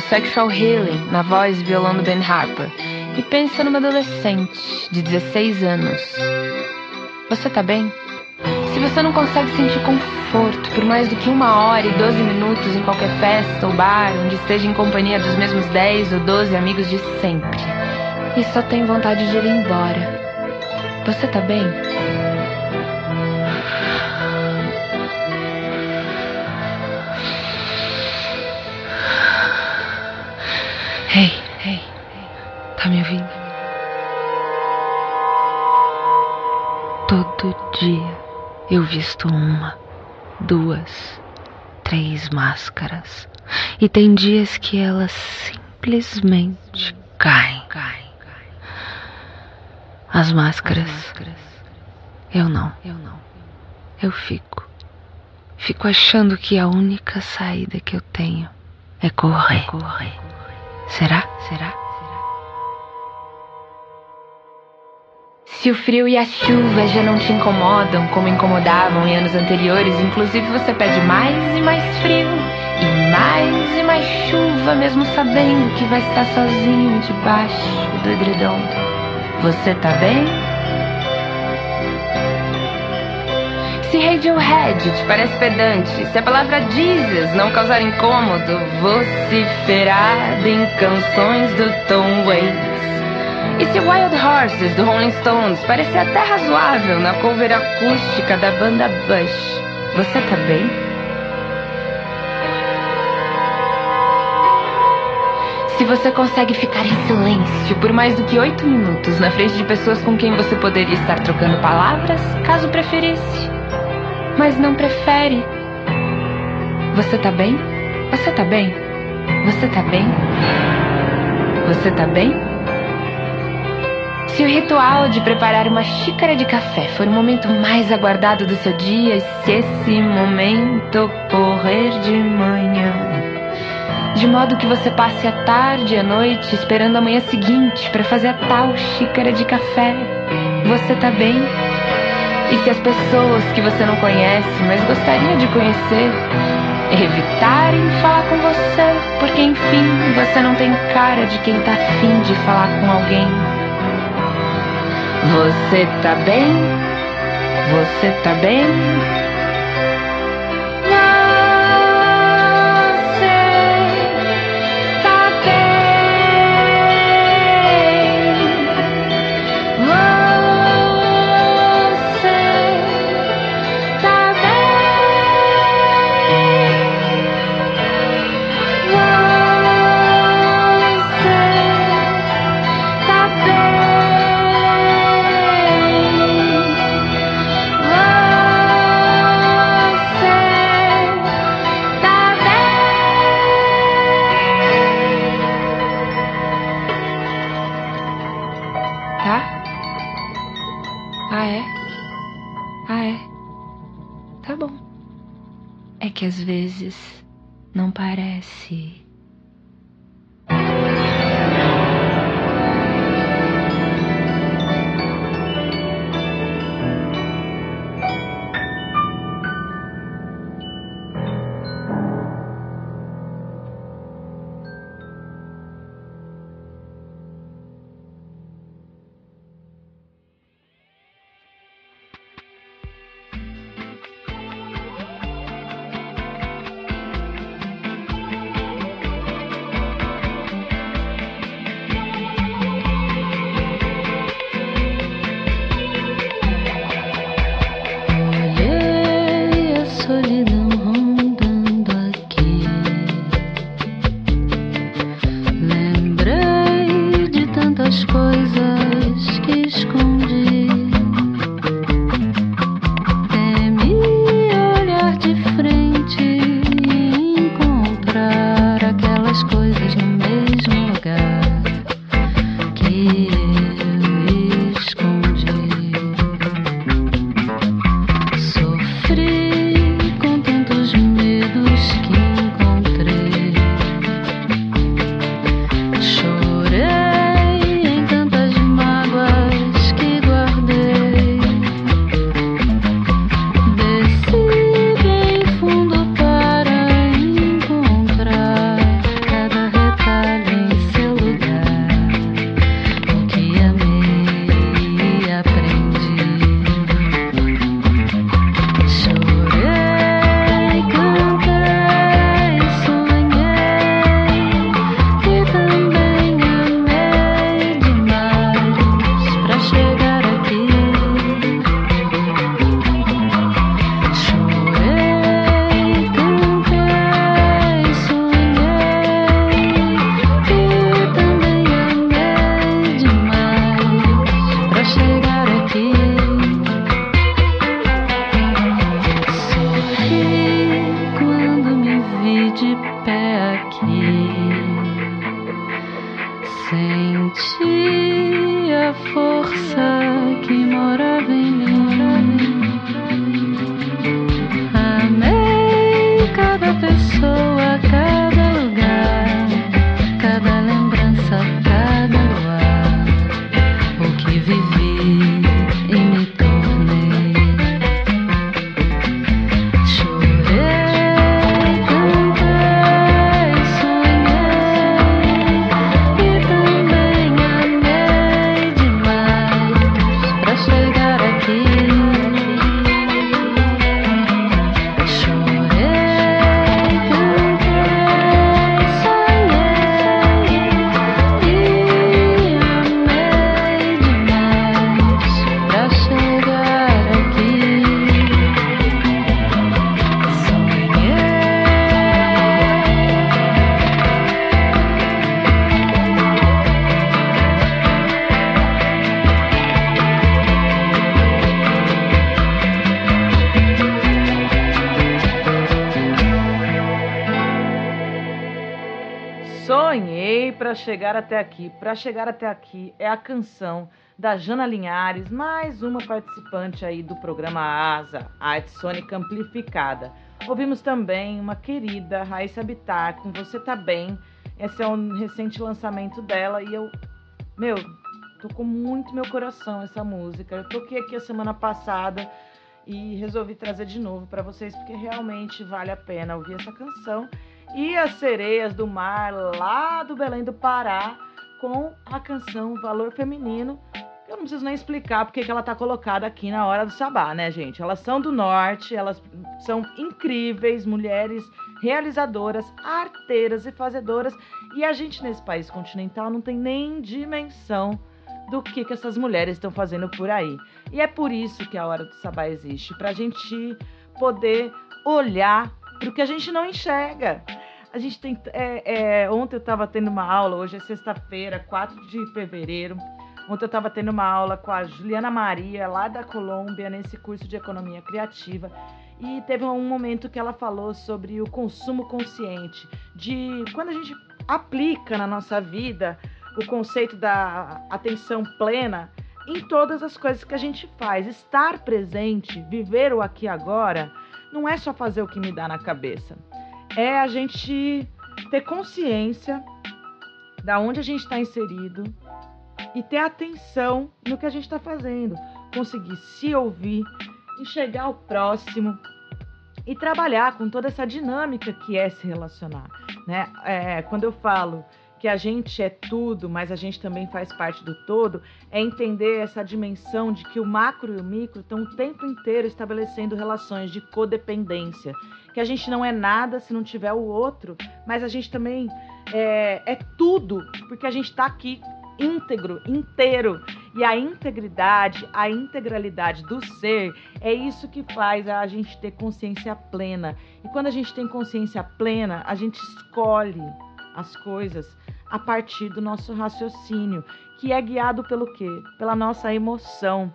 Q: Sexual Healing na voz e violão do Ben Harper e pensa numa adolescente de 16 anos, você tá bem? Se você não consegue sentir conforto por mais do que uma hora e 12 minutos em qualquer festa ou bar onde esteja em companhia dos mesmos 10 ou 12 amigos de sempre e só tem vontade de ir embora, você tá bem? Visto uma, duas, três máscaras. E tem dias que elas simplesmente caem. As máscaras. Eu não. Eu não. Eu fico. Fico achando que a única saída que eu tenho é correr. correr. Será? Será? Se o frio e a chuva já não te incomodam como incomodavam em anos anteriores, inclusive você pede mais e mais frio, e mais e mais chuva, mesmo sabendo que vai estar sozinho debaixo do edredom. Você tá bem? Se Radiohead te parece pedante, se a palavra Jesus não causar incômodo, vociferada em canções do Tom Waits. E se Wild Horses do Rolling Stones parecer até razoável na cover acústica da banda Bush, você tá bem? Se você consegue ficar em silêncio por mais do que oito minutos na frente de pessoas com quem você poderia estar trocando palavras, caso preferisse, mas não prefere, você tá bem? Você tá bem? Você tá bem? Você tá bem? Se o ritual de preparar uma xícara de café for o momento mais aguardado do seu dia, e se esse momento ocorrer de manhã, de modo que você passe a tarde e a noite esperando a manhã seguinte para fazer a tal xícara de café, você tá bem? E se as pessoas que você não conhece, mas gostaria de conhecer, evitarem falar com você, porque enfim, você não tem cara de quem tá afim de falar com alguém. Você tá bem? Você tá bem? Que às vezes não parece. Chegar
A: até aqui. Para chegar até aqui é a canção da Jana Linhares, mais uma participante aí do programa ASA, Arte Sônica Amplificada. Ouvimos também uma querida Raíssa Bittar com Você Tá Bem. Esse é um recente lançamento dela e eu, meu, tocou muito meu coração essa música. Eu toquei aqui a semana passada e resolvi trazer de novo para vocês porque realmente vale a pena ouvir essa canção e as sereias do mar lá do Belém do Pará com a canção Valor Feminino. Eu não preciso nem explicar porque que ela tá colocada aqui na hora do sabá, né, gente? Elas são do norte, elas são incríveis, mulheres realizadoras, arteiras e fazedoras, e a gente nesse país continental não tem nem dimensão do que, que essas mulheres estão fazendo por aí. E é por isso que a Hora do Sabá existe, para a gente poder olhar para o que a gente não enxerga. A gente tem. é, é, ontem eu estava tendo uma aula, hoje é sexta-feira, 4 de fevereiro. Ontem eu estava tendo uma aula com a Juliana Maria, lá da Colômbia, nesse curso de economia criativa. E teve um momento que ela falou sobre o consumo consciente, de quando a gente aplica na nossa vida o conceito da atenção plena em todas as coisas que a gente faz. Estar presente, viver o aqui e agora, não é só fazer o que me dá na cabeça. É a gente ter consciência da onde a gente está inserido e ter atenção no que a gente está fazendo. Conseguir se ouvir, enxergar o próximo e trabalhar com toda essa dinâmica que é se relacionar. Né? É, quando eu falo que a gente é tudo, mas a gente também faz parte do todo, é entender essa dimensão de que o macro e o micro estão o tempo inteiro estabelecendo relações de codependência. Que a gente não é nada se não tiver o outro, mas a gente também é, é tudo, porque a gente está aqui íntegro, inteiro. E a integridade, a integralidade do ser, é isso que faz a gente ter consciência plena. E quando a gente tem consciência plena, a gente escolhe as coisas a partir do nosso raciocínio, que é guiado pelo quê? Pela nossa emoção.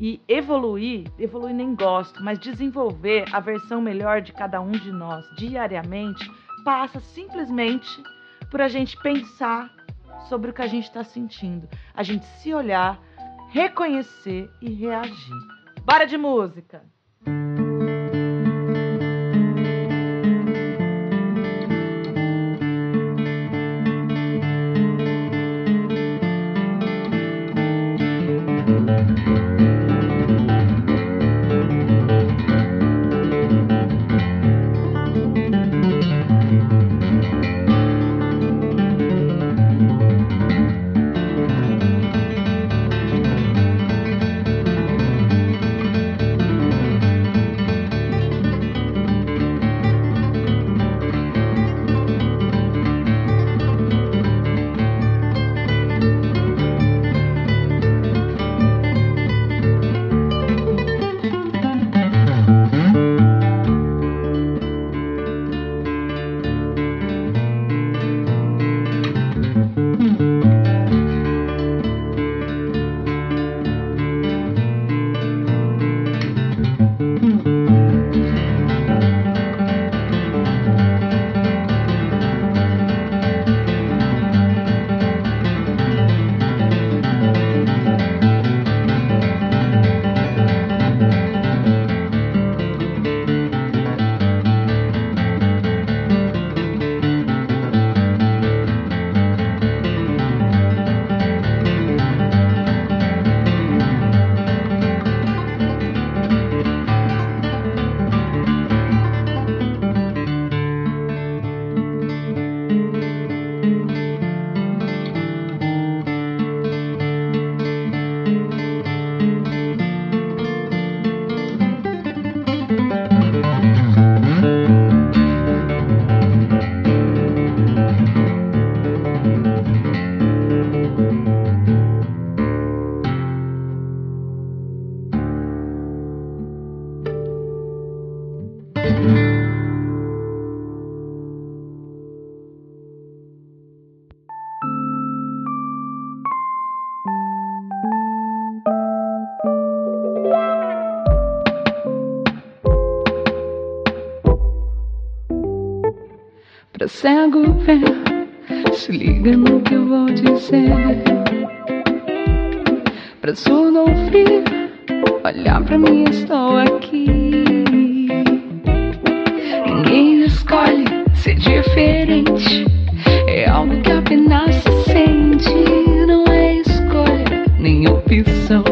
A: E evoluir, evoluir nem gosto, mas desenvolver a versão melhor de cada um de nós diariamente passa simplesmente por a gente pensar sobre o que a gente está sentindo, a gente se olhar, reconhecer e reagir. Bora de música!
Q: cego ver. Se liga no que eu vou dizer. Pra surdo ouvir, olhar pra mim, estou aqui. Ninguém escolhe ser diferente. É algo que apenas se sente. Não é escolha, nem opção.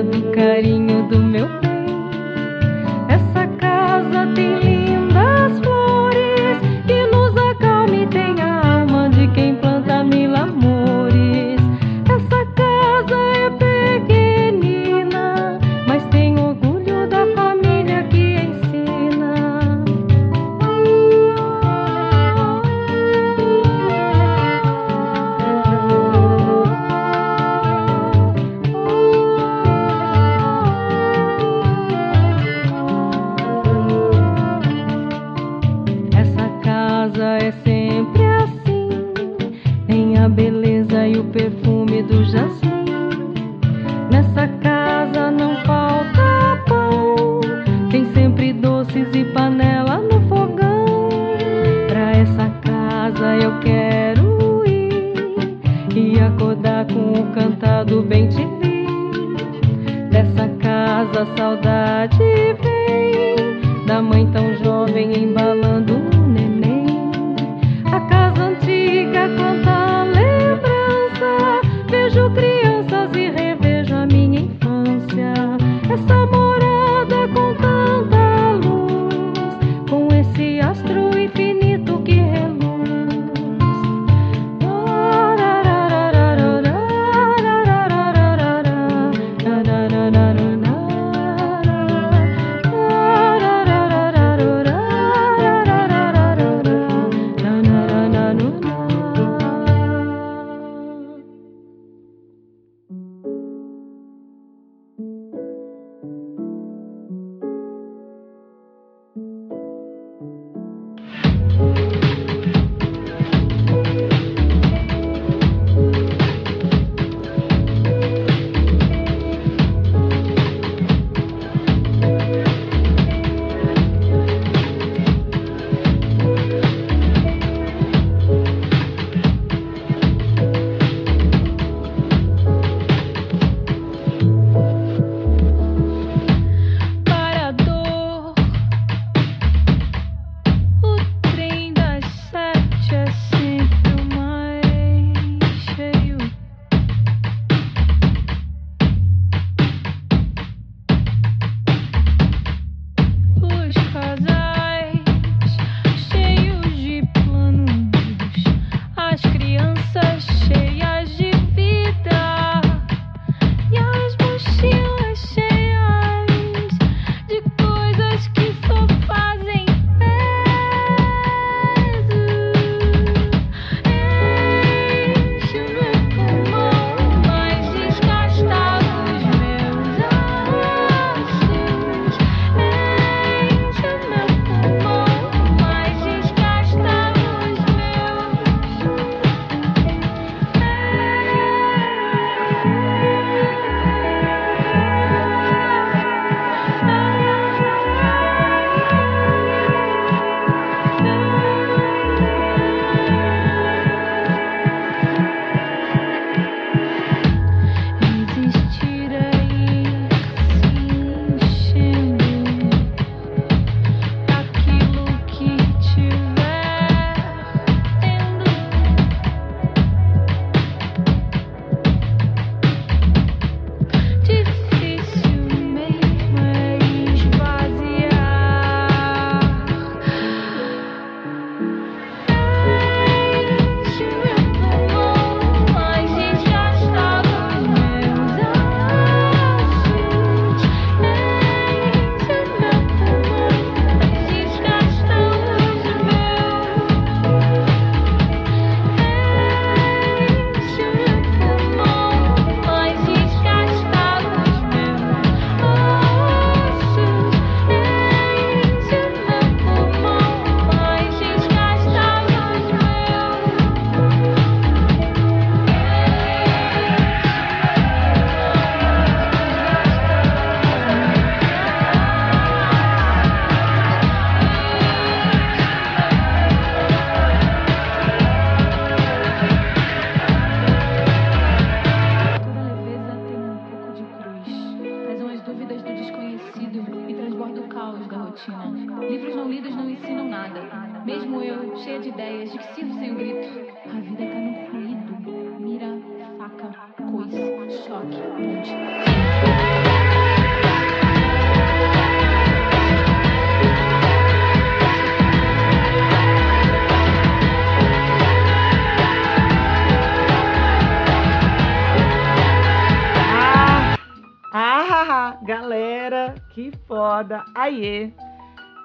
Q: do
E: carinho do meu
A: pai.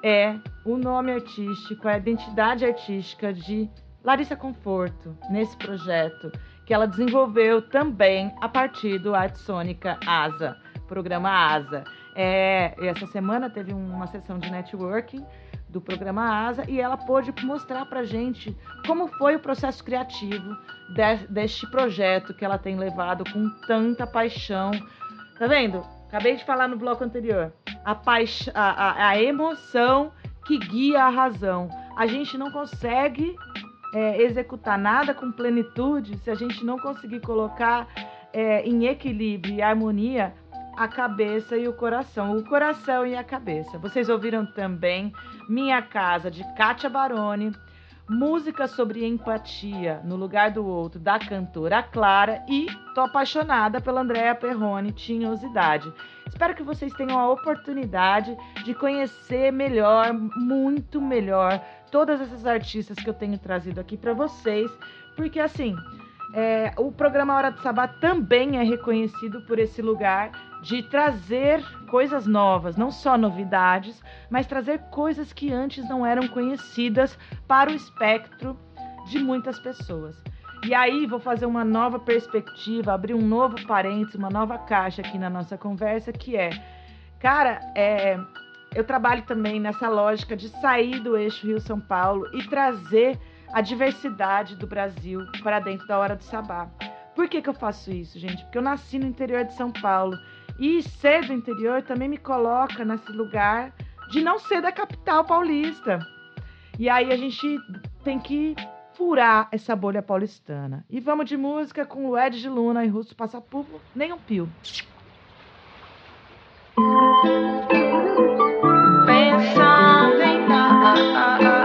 A: É o nome artístico, a identidade artística de Larissa Conforto nesse projeto que ela desenvolveu também a partir do Arte Sônica Asa, programa Asa. É, essa semana teve uma sessão de networking do programa Asa e ela pôde mostrar pra gente como foi o processo criativo de- deste projeto que ela tem levado com tanta paixão Tá vendo? Acabei de falar no bloco anterior. A, paix... a, a, a emoção que guia a razão. A gente não consegue é, executar nada com plenitude se a gente não conseguir colocar é, em equilíbrio e harmonia a cabeça e o coração. O coração e a cabeça. Vocês ouviram também Minha Casa, de Kátia Baroni. Música sobre empatia no lugar do outro, da cantora Clara. E tô apaixonada pela Andrea Perrone, Tinhosidade. Espero que vocês tenham a oportunidade de conhecer melhor, muito melhor, todas essas artistas que eu tenho trazido aqui para vocês, porque assim, é, o programa Hora do Sabá também é reconhecido por esse lugar de trazer coisas novas, não só novidades, mas trazer coisas que antes não eram conhecidas para o espectro de muitas pessoas. E aí vou fazer uma nova perspectiva, abrir um novo parênteses, uma nova caixa aqui na nossa conversa, que é, cara, é, eu trabalho também nessa lógica de sair do eixo Rio-São Paulo e trazer a diversidade do Brasil para dentro da Hora do Sabá. Por que, que eu faço isso, gente? Porque eu nasci no interior de São Paulo. E ser do interior também me coloca nesse lugar de não ser da capital paulista. E aí a gente tem que furar essa bolha paulistana. E vamos de música com Lued de Luna e Russo Passapupo, nem um pio.
R: Pensando em dar,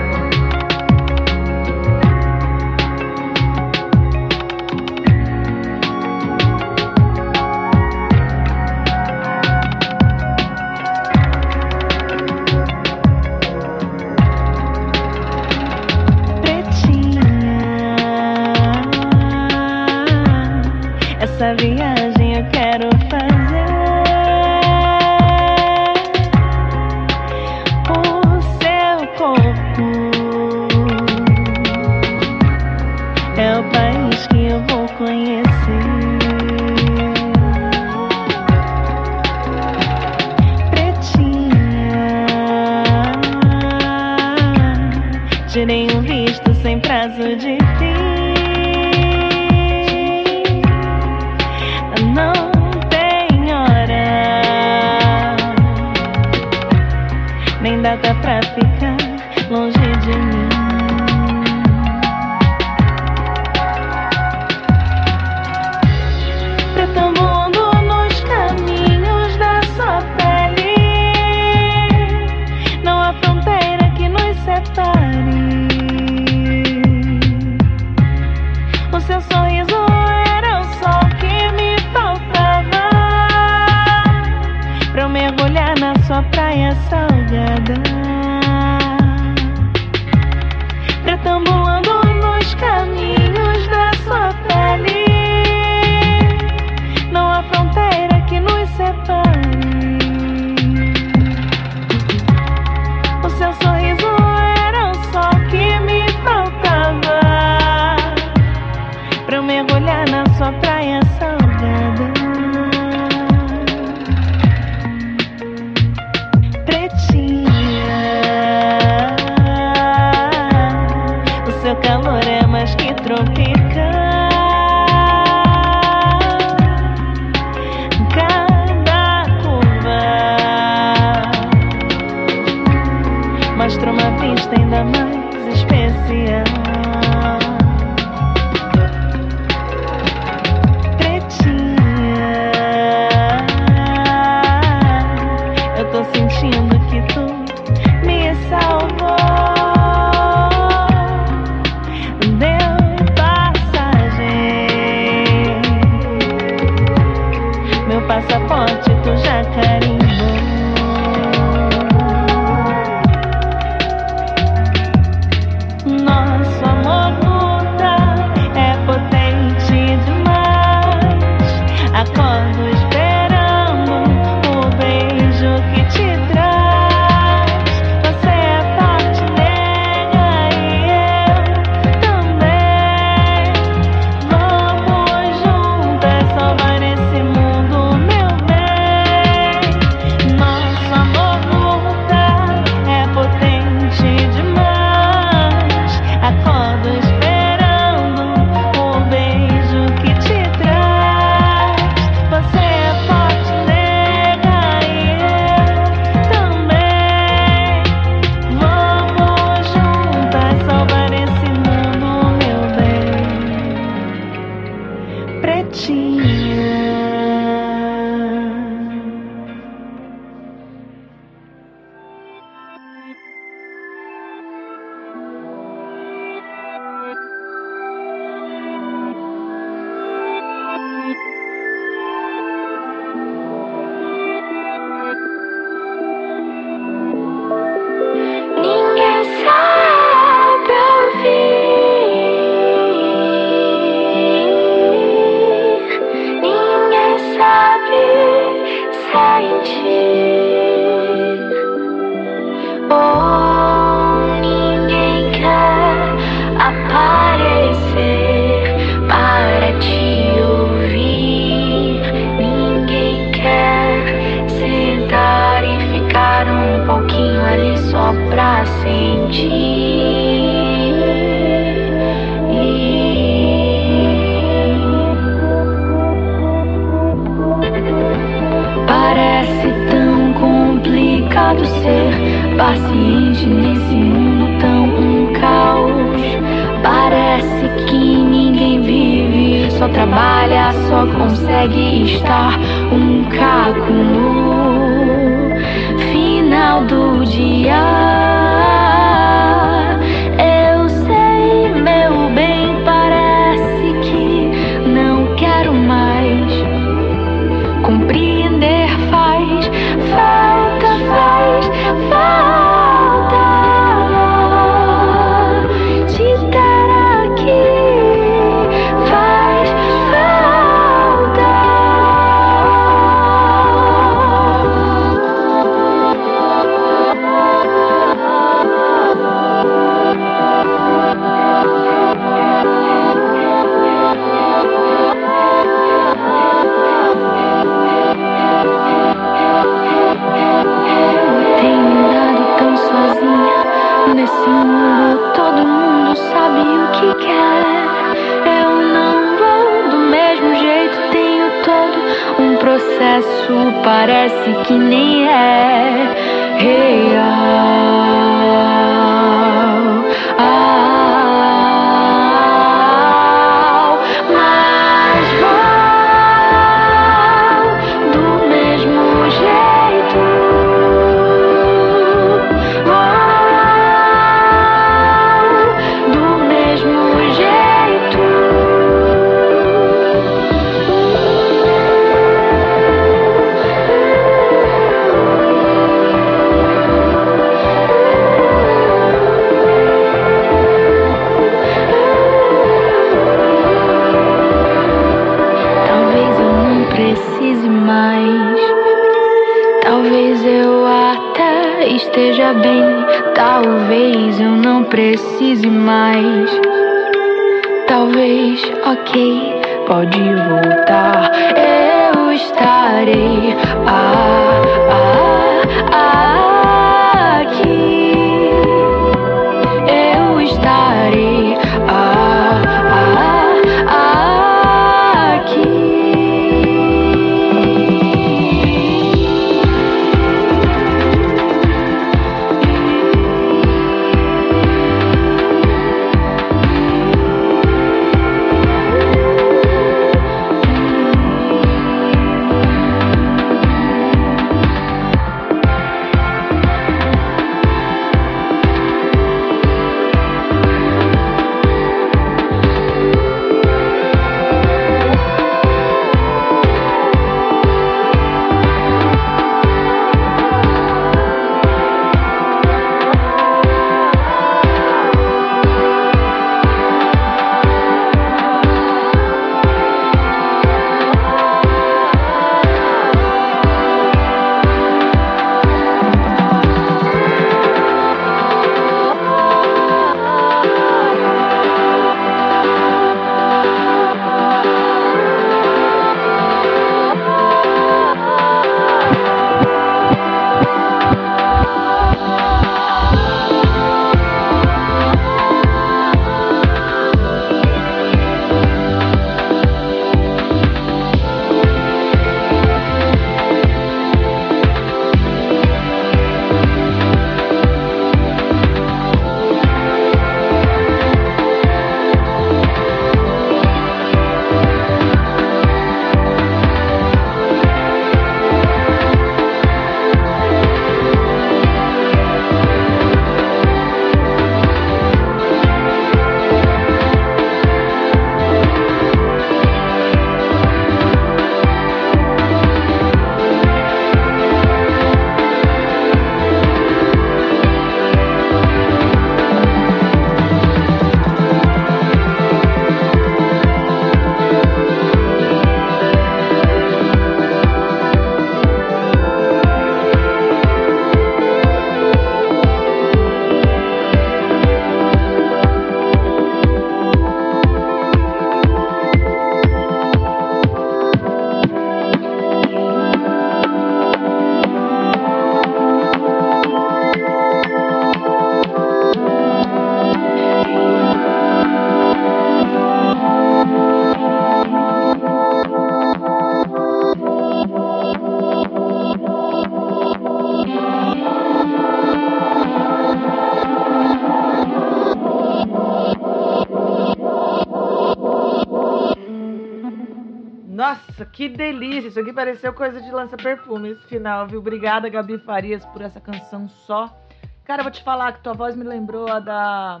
R: que
A: delícia! Isso aqui pareceu coisa de lança-perfume esse final, viu? Obrigada, Gabi Farias, por essa canção só. Cara, vou te falar que tua voz me lembrou a da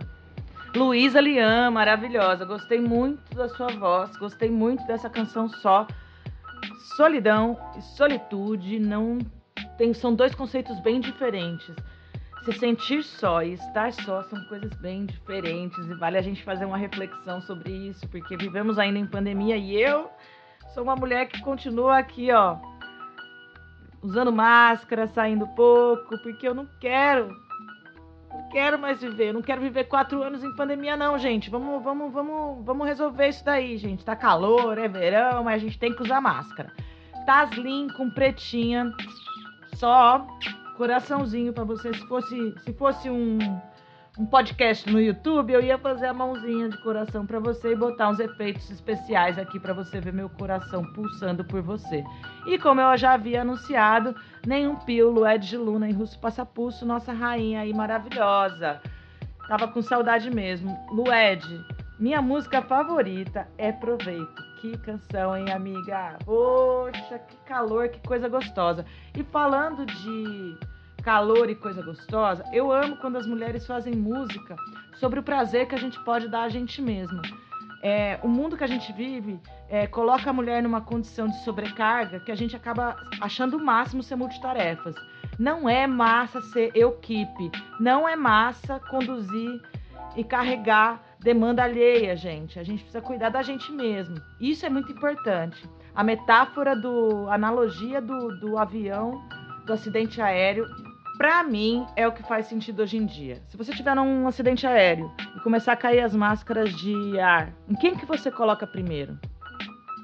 A: Luísa Lian, maravilhosa. Gostei muito da sua voz, gostei muito dessa canção só. Solidão e solitude não tem, são dois conceitos bem diferentes. Se sentir só e estar só são coisas bem diferentes e vale a gente fazer uma reflexão sobre isso, porque vivemos ainda em pandemia e eu sou uma mulher que continua aqui, ó, usando máscara, saindo pouco, porque eu não quero, não quero mais viver, não quero viver quatro anos em pandemia não, gente. Vamos, vamos, vamos, vamos resolver isso daí, gente. Tá calor, é verão, mas a gente tem que usar máscara. Taslim com pretinha, só coraçãozinho pra você. Se fosse, se fosse um, um podcast no YouTube, eu ia fazer a mãozinha de coração pra você e botar uns efeitos especiais aqui pra você ver meu coração pulsando por você. E como eu já havia anunciado, nenhum pio, Lued de Luna em Russo Passapulso, nossa rainha aí maravilhosa. Tava com saudade mesmo. Lued, minha música favorita é Proveito. Que canção, hein, amiga? Poxa, que calor, que coisa gostosa. E falando de calor e coisa gostosa, eu amo quando as mulheres fazem música sobre o prazer que a gente pode dar a gente mesma. É, o mundo que a gente vive é, coloca a mulher numa condição de sobrecarga que a gente acaba achando o máximo ser multitarefas. Não é massa ser equipe, não é massa conduzir e carregar demanda alheia, gente. A gente precisa cuidar da gente mesmo. Isso é muito importante. A metáfora do a analogia do, do avião, do acidente aéreo, pra mim é o que faz sentido hoje em dia. Se você tiver num acidente aéreo e começar a cair as máscaras de ar, em quem que você coloca primeiro?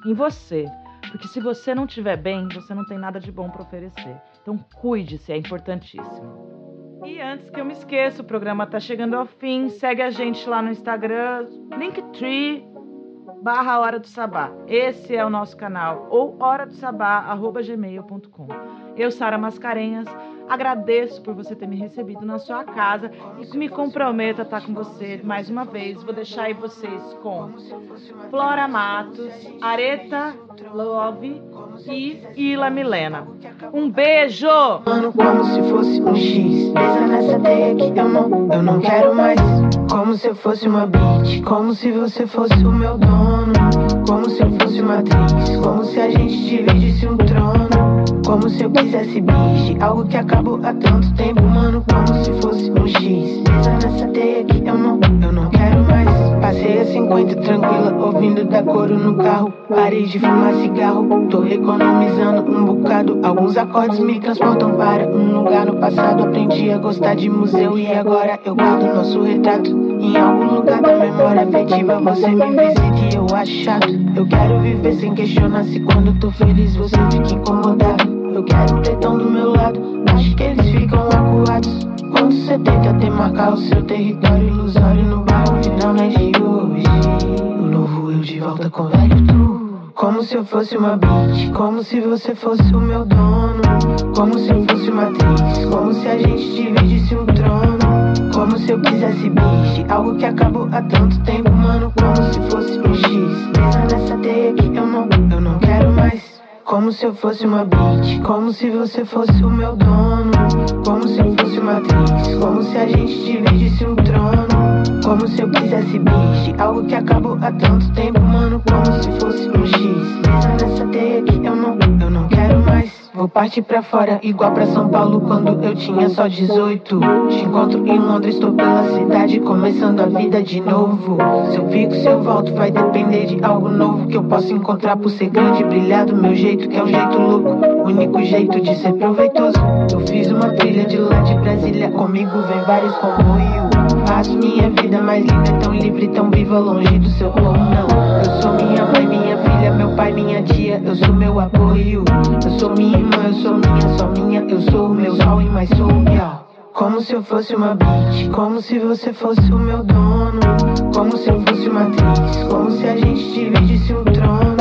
A: Em você. Porque se você não estiver bem, você não tem nada de bom para oferecer. Então cuide-se, é importantíssimo. E antes que eu me esqueça, o programa tá chegando ao fim. Segue a gente lá no Instagram, Linktree barra Hora do Sabá. Esse é o nosso canal. Ou hora do sabá, arroba gmail.com. Eu, Sara Mascarenhas, agradeço por você ter me recebido na sua casa e me comprometo a estar com você mais uma vez. Vou deixar aí vocês com Flora Matos, Areta Love e Ila Milena. Um beijo!
R: Como se fosse um X. Pesa nessa teia que eu não, eu não quero mais. Como se eu fosse uma beat. Como se você fosse o meu dono. Como se eu fosse uma atriz. Como se a gente dividisse um trono. Como se eu quisesse biche. Algo que acabou há tanto tempo, mano. Como se fosse um X. Pesa nessa teia que eu não, eu não quero a 50 tranquila, ouvindo da coro no carro. Parei de fumar cigarro, tô economizando um bocado. Alguns acordes me transportam para um lugar no passado. Aprendi a gostar de museu e agora eu guardo nosso retrato. Em algum lugar da memória afetiva você me visita e eu acho chato. Eu quero viver sem questionar se quando tô feliz você fica incomodado. Eu quero um tetão do meu lado, acho que eles ficam acuados. Quando você tenta demarcar o seu território ilusório no bairro final não é de hoje. O novo eu de volta com o velho tu. Como se eu fosse uma beat, como se você fosse o meu dono. Como se eu fosse uma atriz, como se a gente dividisse um trono. Como se eu quisesse biche, algo que acabou há tanto tempo, mano. Como se fosse um X. Pesa nessa teia que eu não, eu não quero mais. Como se eu fosse uma beat, como se você fosse o meu dono. Como se fosse uma atriz, como se a gente dividisse um trono. Como se eu quisesse biche, algo que acabou há tanto tempo, mano. Como se fosse um X. Pesa nessa teia que eu não, eu não quero mais. Vou partir pra fora, igual pra São Paulo quando eu tinha só 18. Te encontro em Londres, tô pela cidade, começando a vida de novo. Se eu fico, se eu volto, vai depender de algo novo que eu posso encontrar por ser grande e brilhar do meu jeito, que é um jeito louco. Único jeito de ser proveitoso. Eu fiz uma trilha de lá de Brasília, comigo vem vários comboios. Faço minha vida mais linda, tão livre, tão viva, longe do seu povo, não. Eu sou minha mãe, minha filha, meu pai, minha tia, eu sou meu apoio. Eu sou minha irmã, eu sou minha, só minha, eu sou o meu sol e mais sou real. Como se eu fosse uma beat, como se você fosse o meu dono. Como se eu fosse uma atriz, como se a gente dividisse um trono.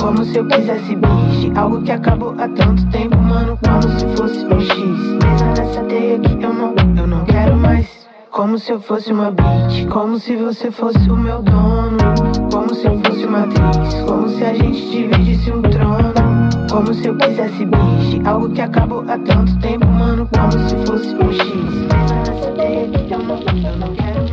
R: Como se eu quisesse biche, algo que acabou há tanto tempo, mano. Como se fosse um X. Pesa nessa teia que eu não, eu não quero mais. Como se eu fosse uma beat, como se você fosse o meu dono. Como se eu fosse uma atriz, como se a gente dividisse um trono. Como se eu quisesse biche, algo que acabou há tanto tempo, mano. Como se fosse um X. Nessa que eu não quero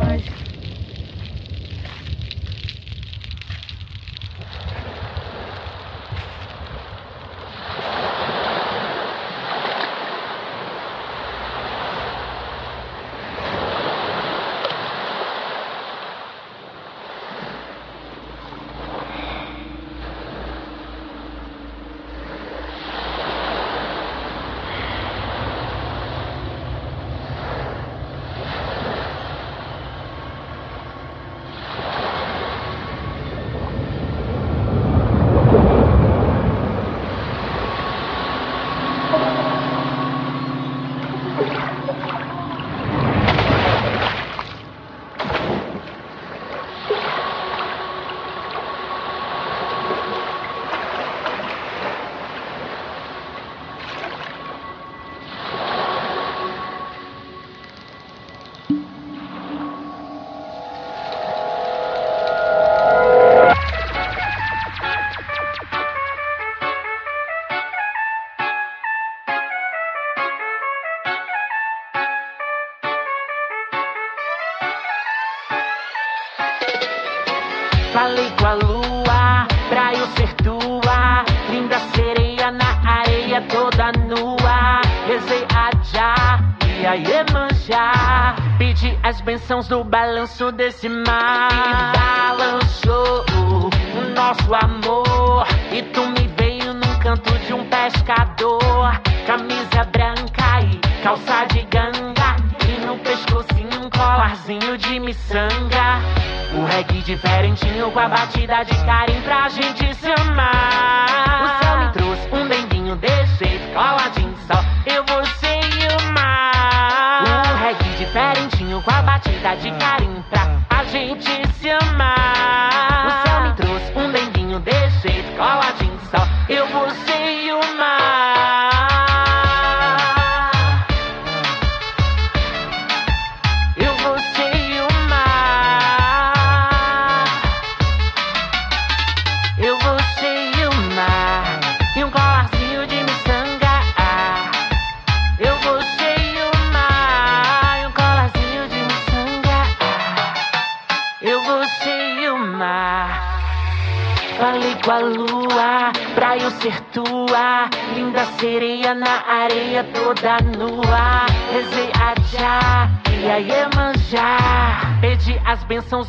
S: Simha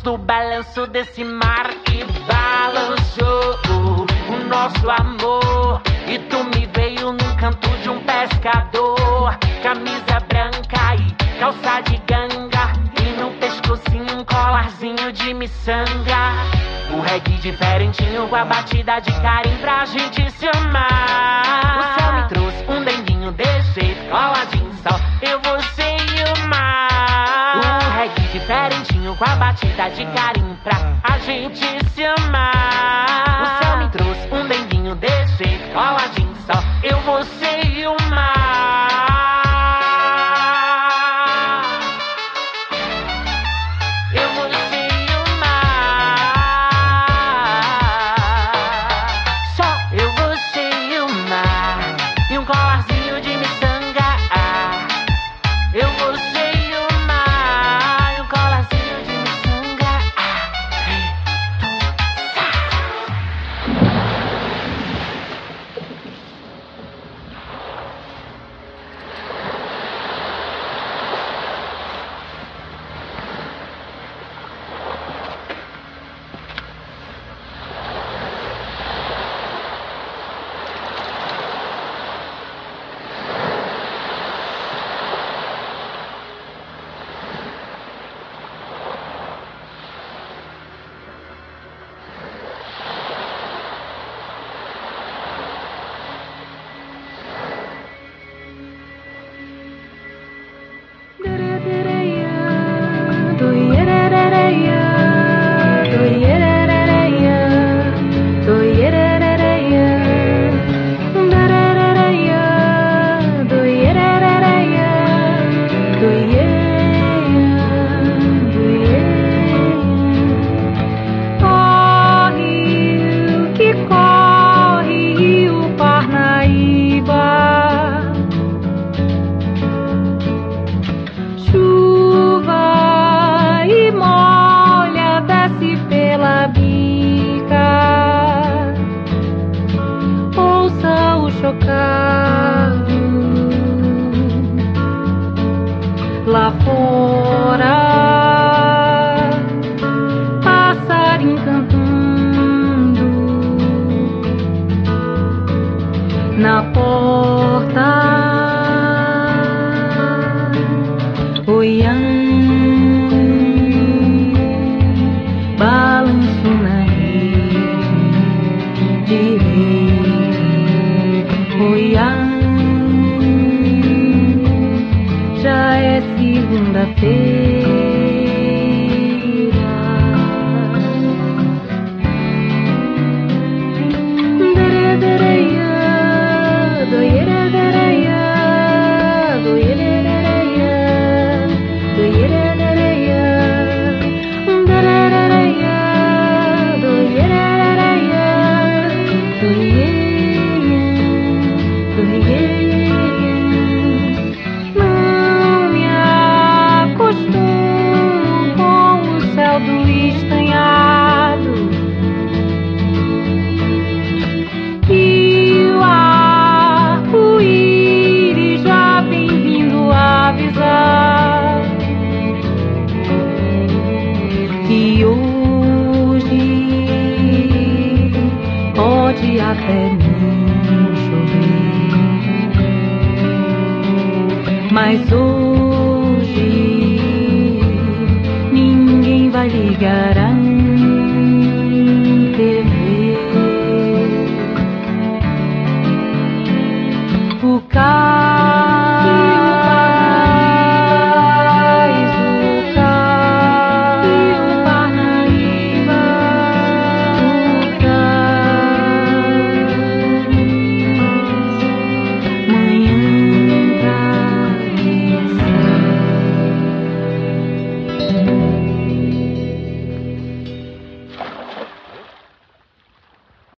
S: do balanço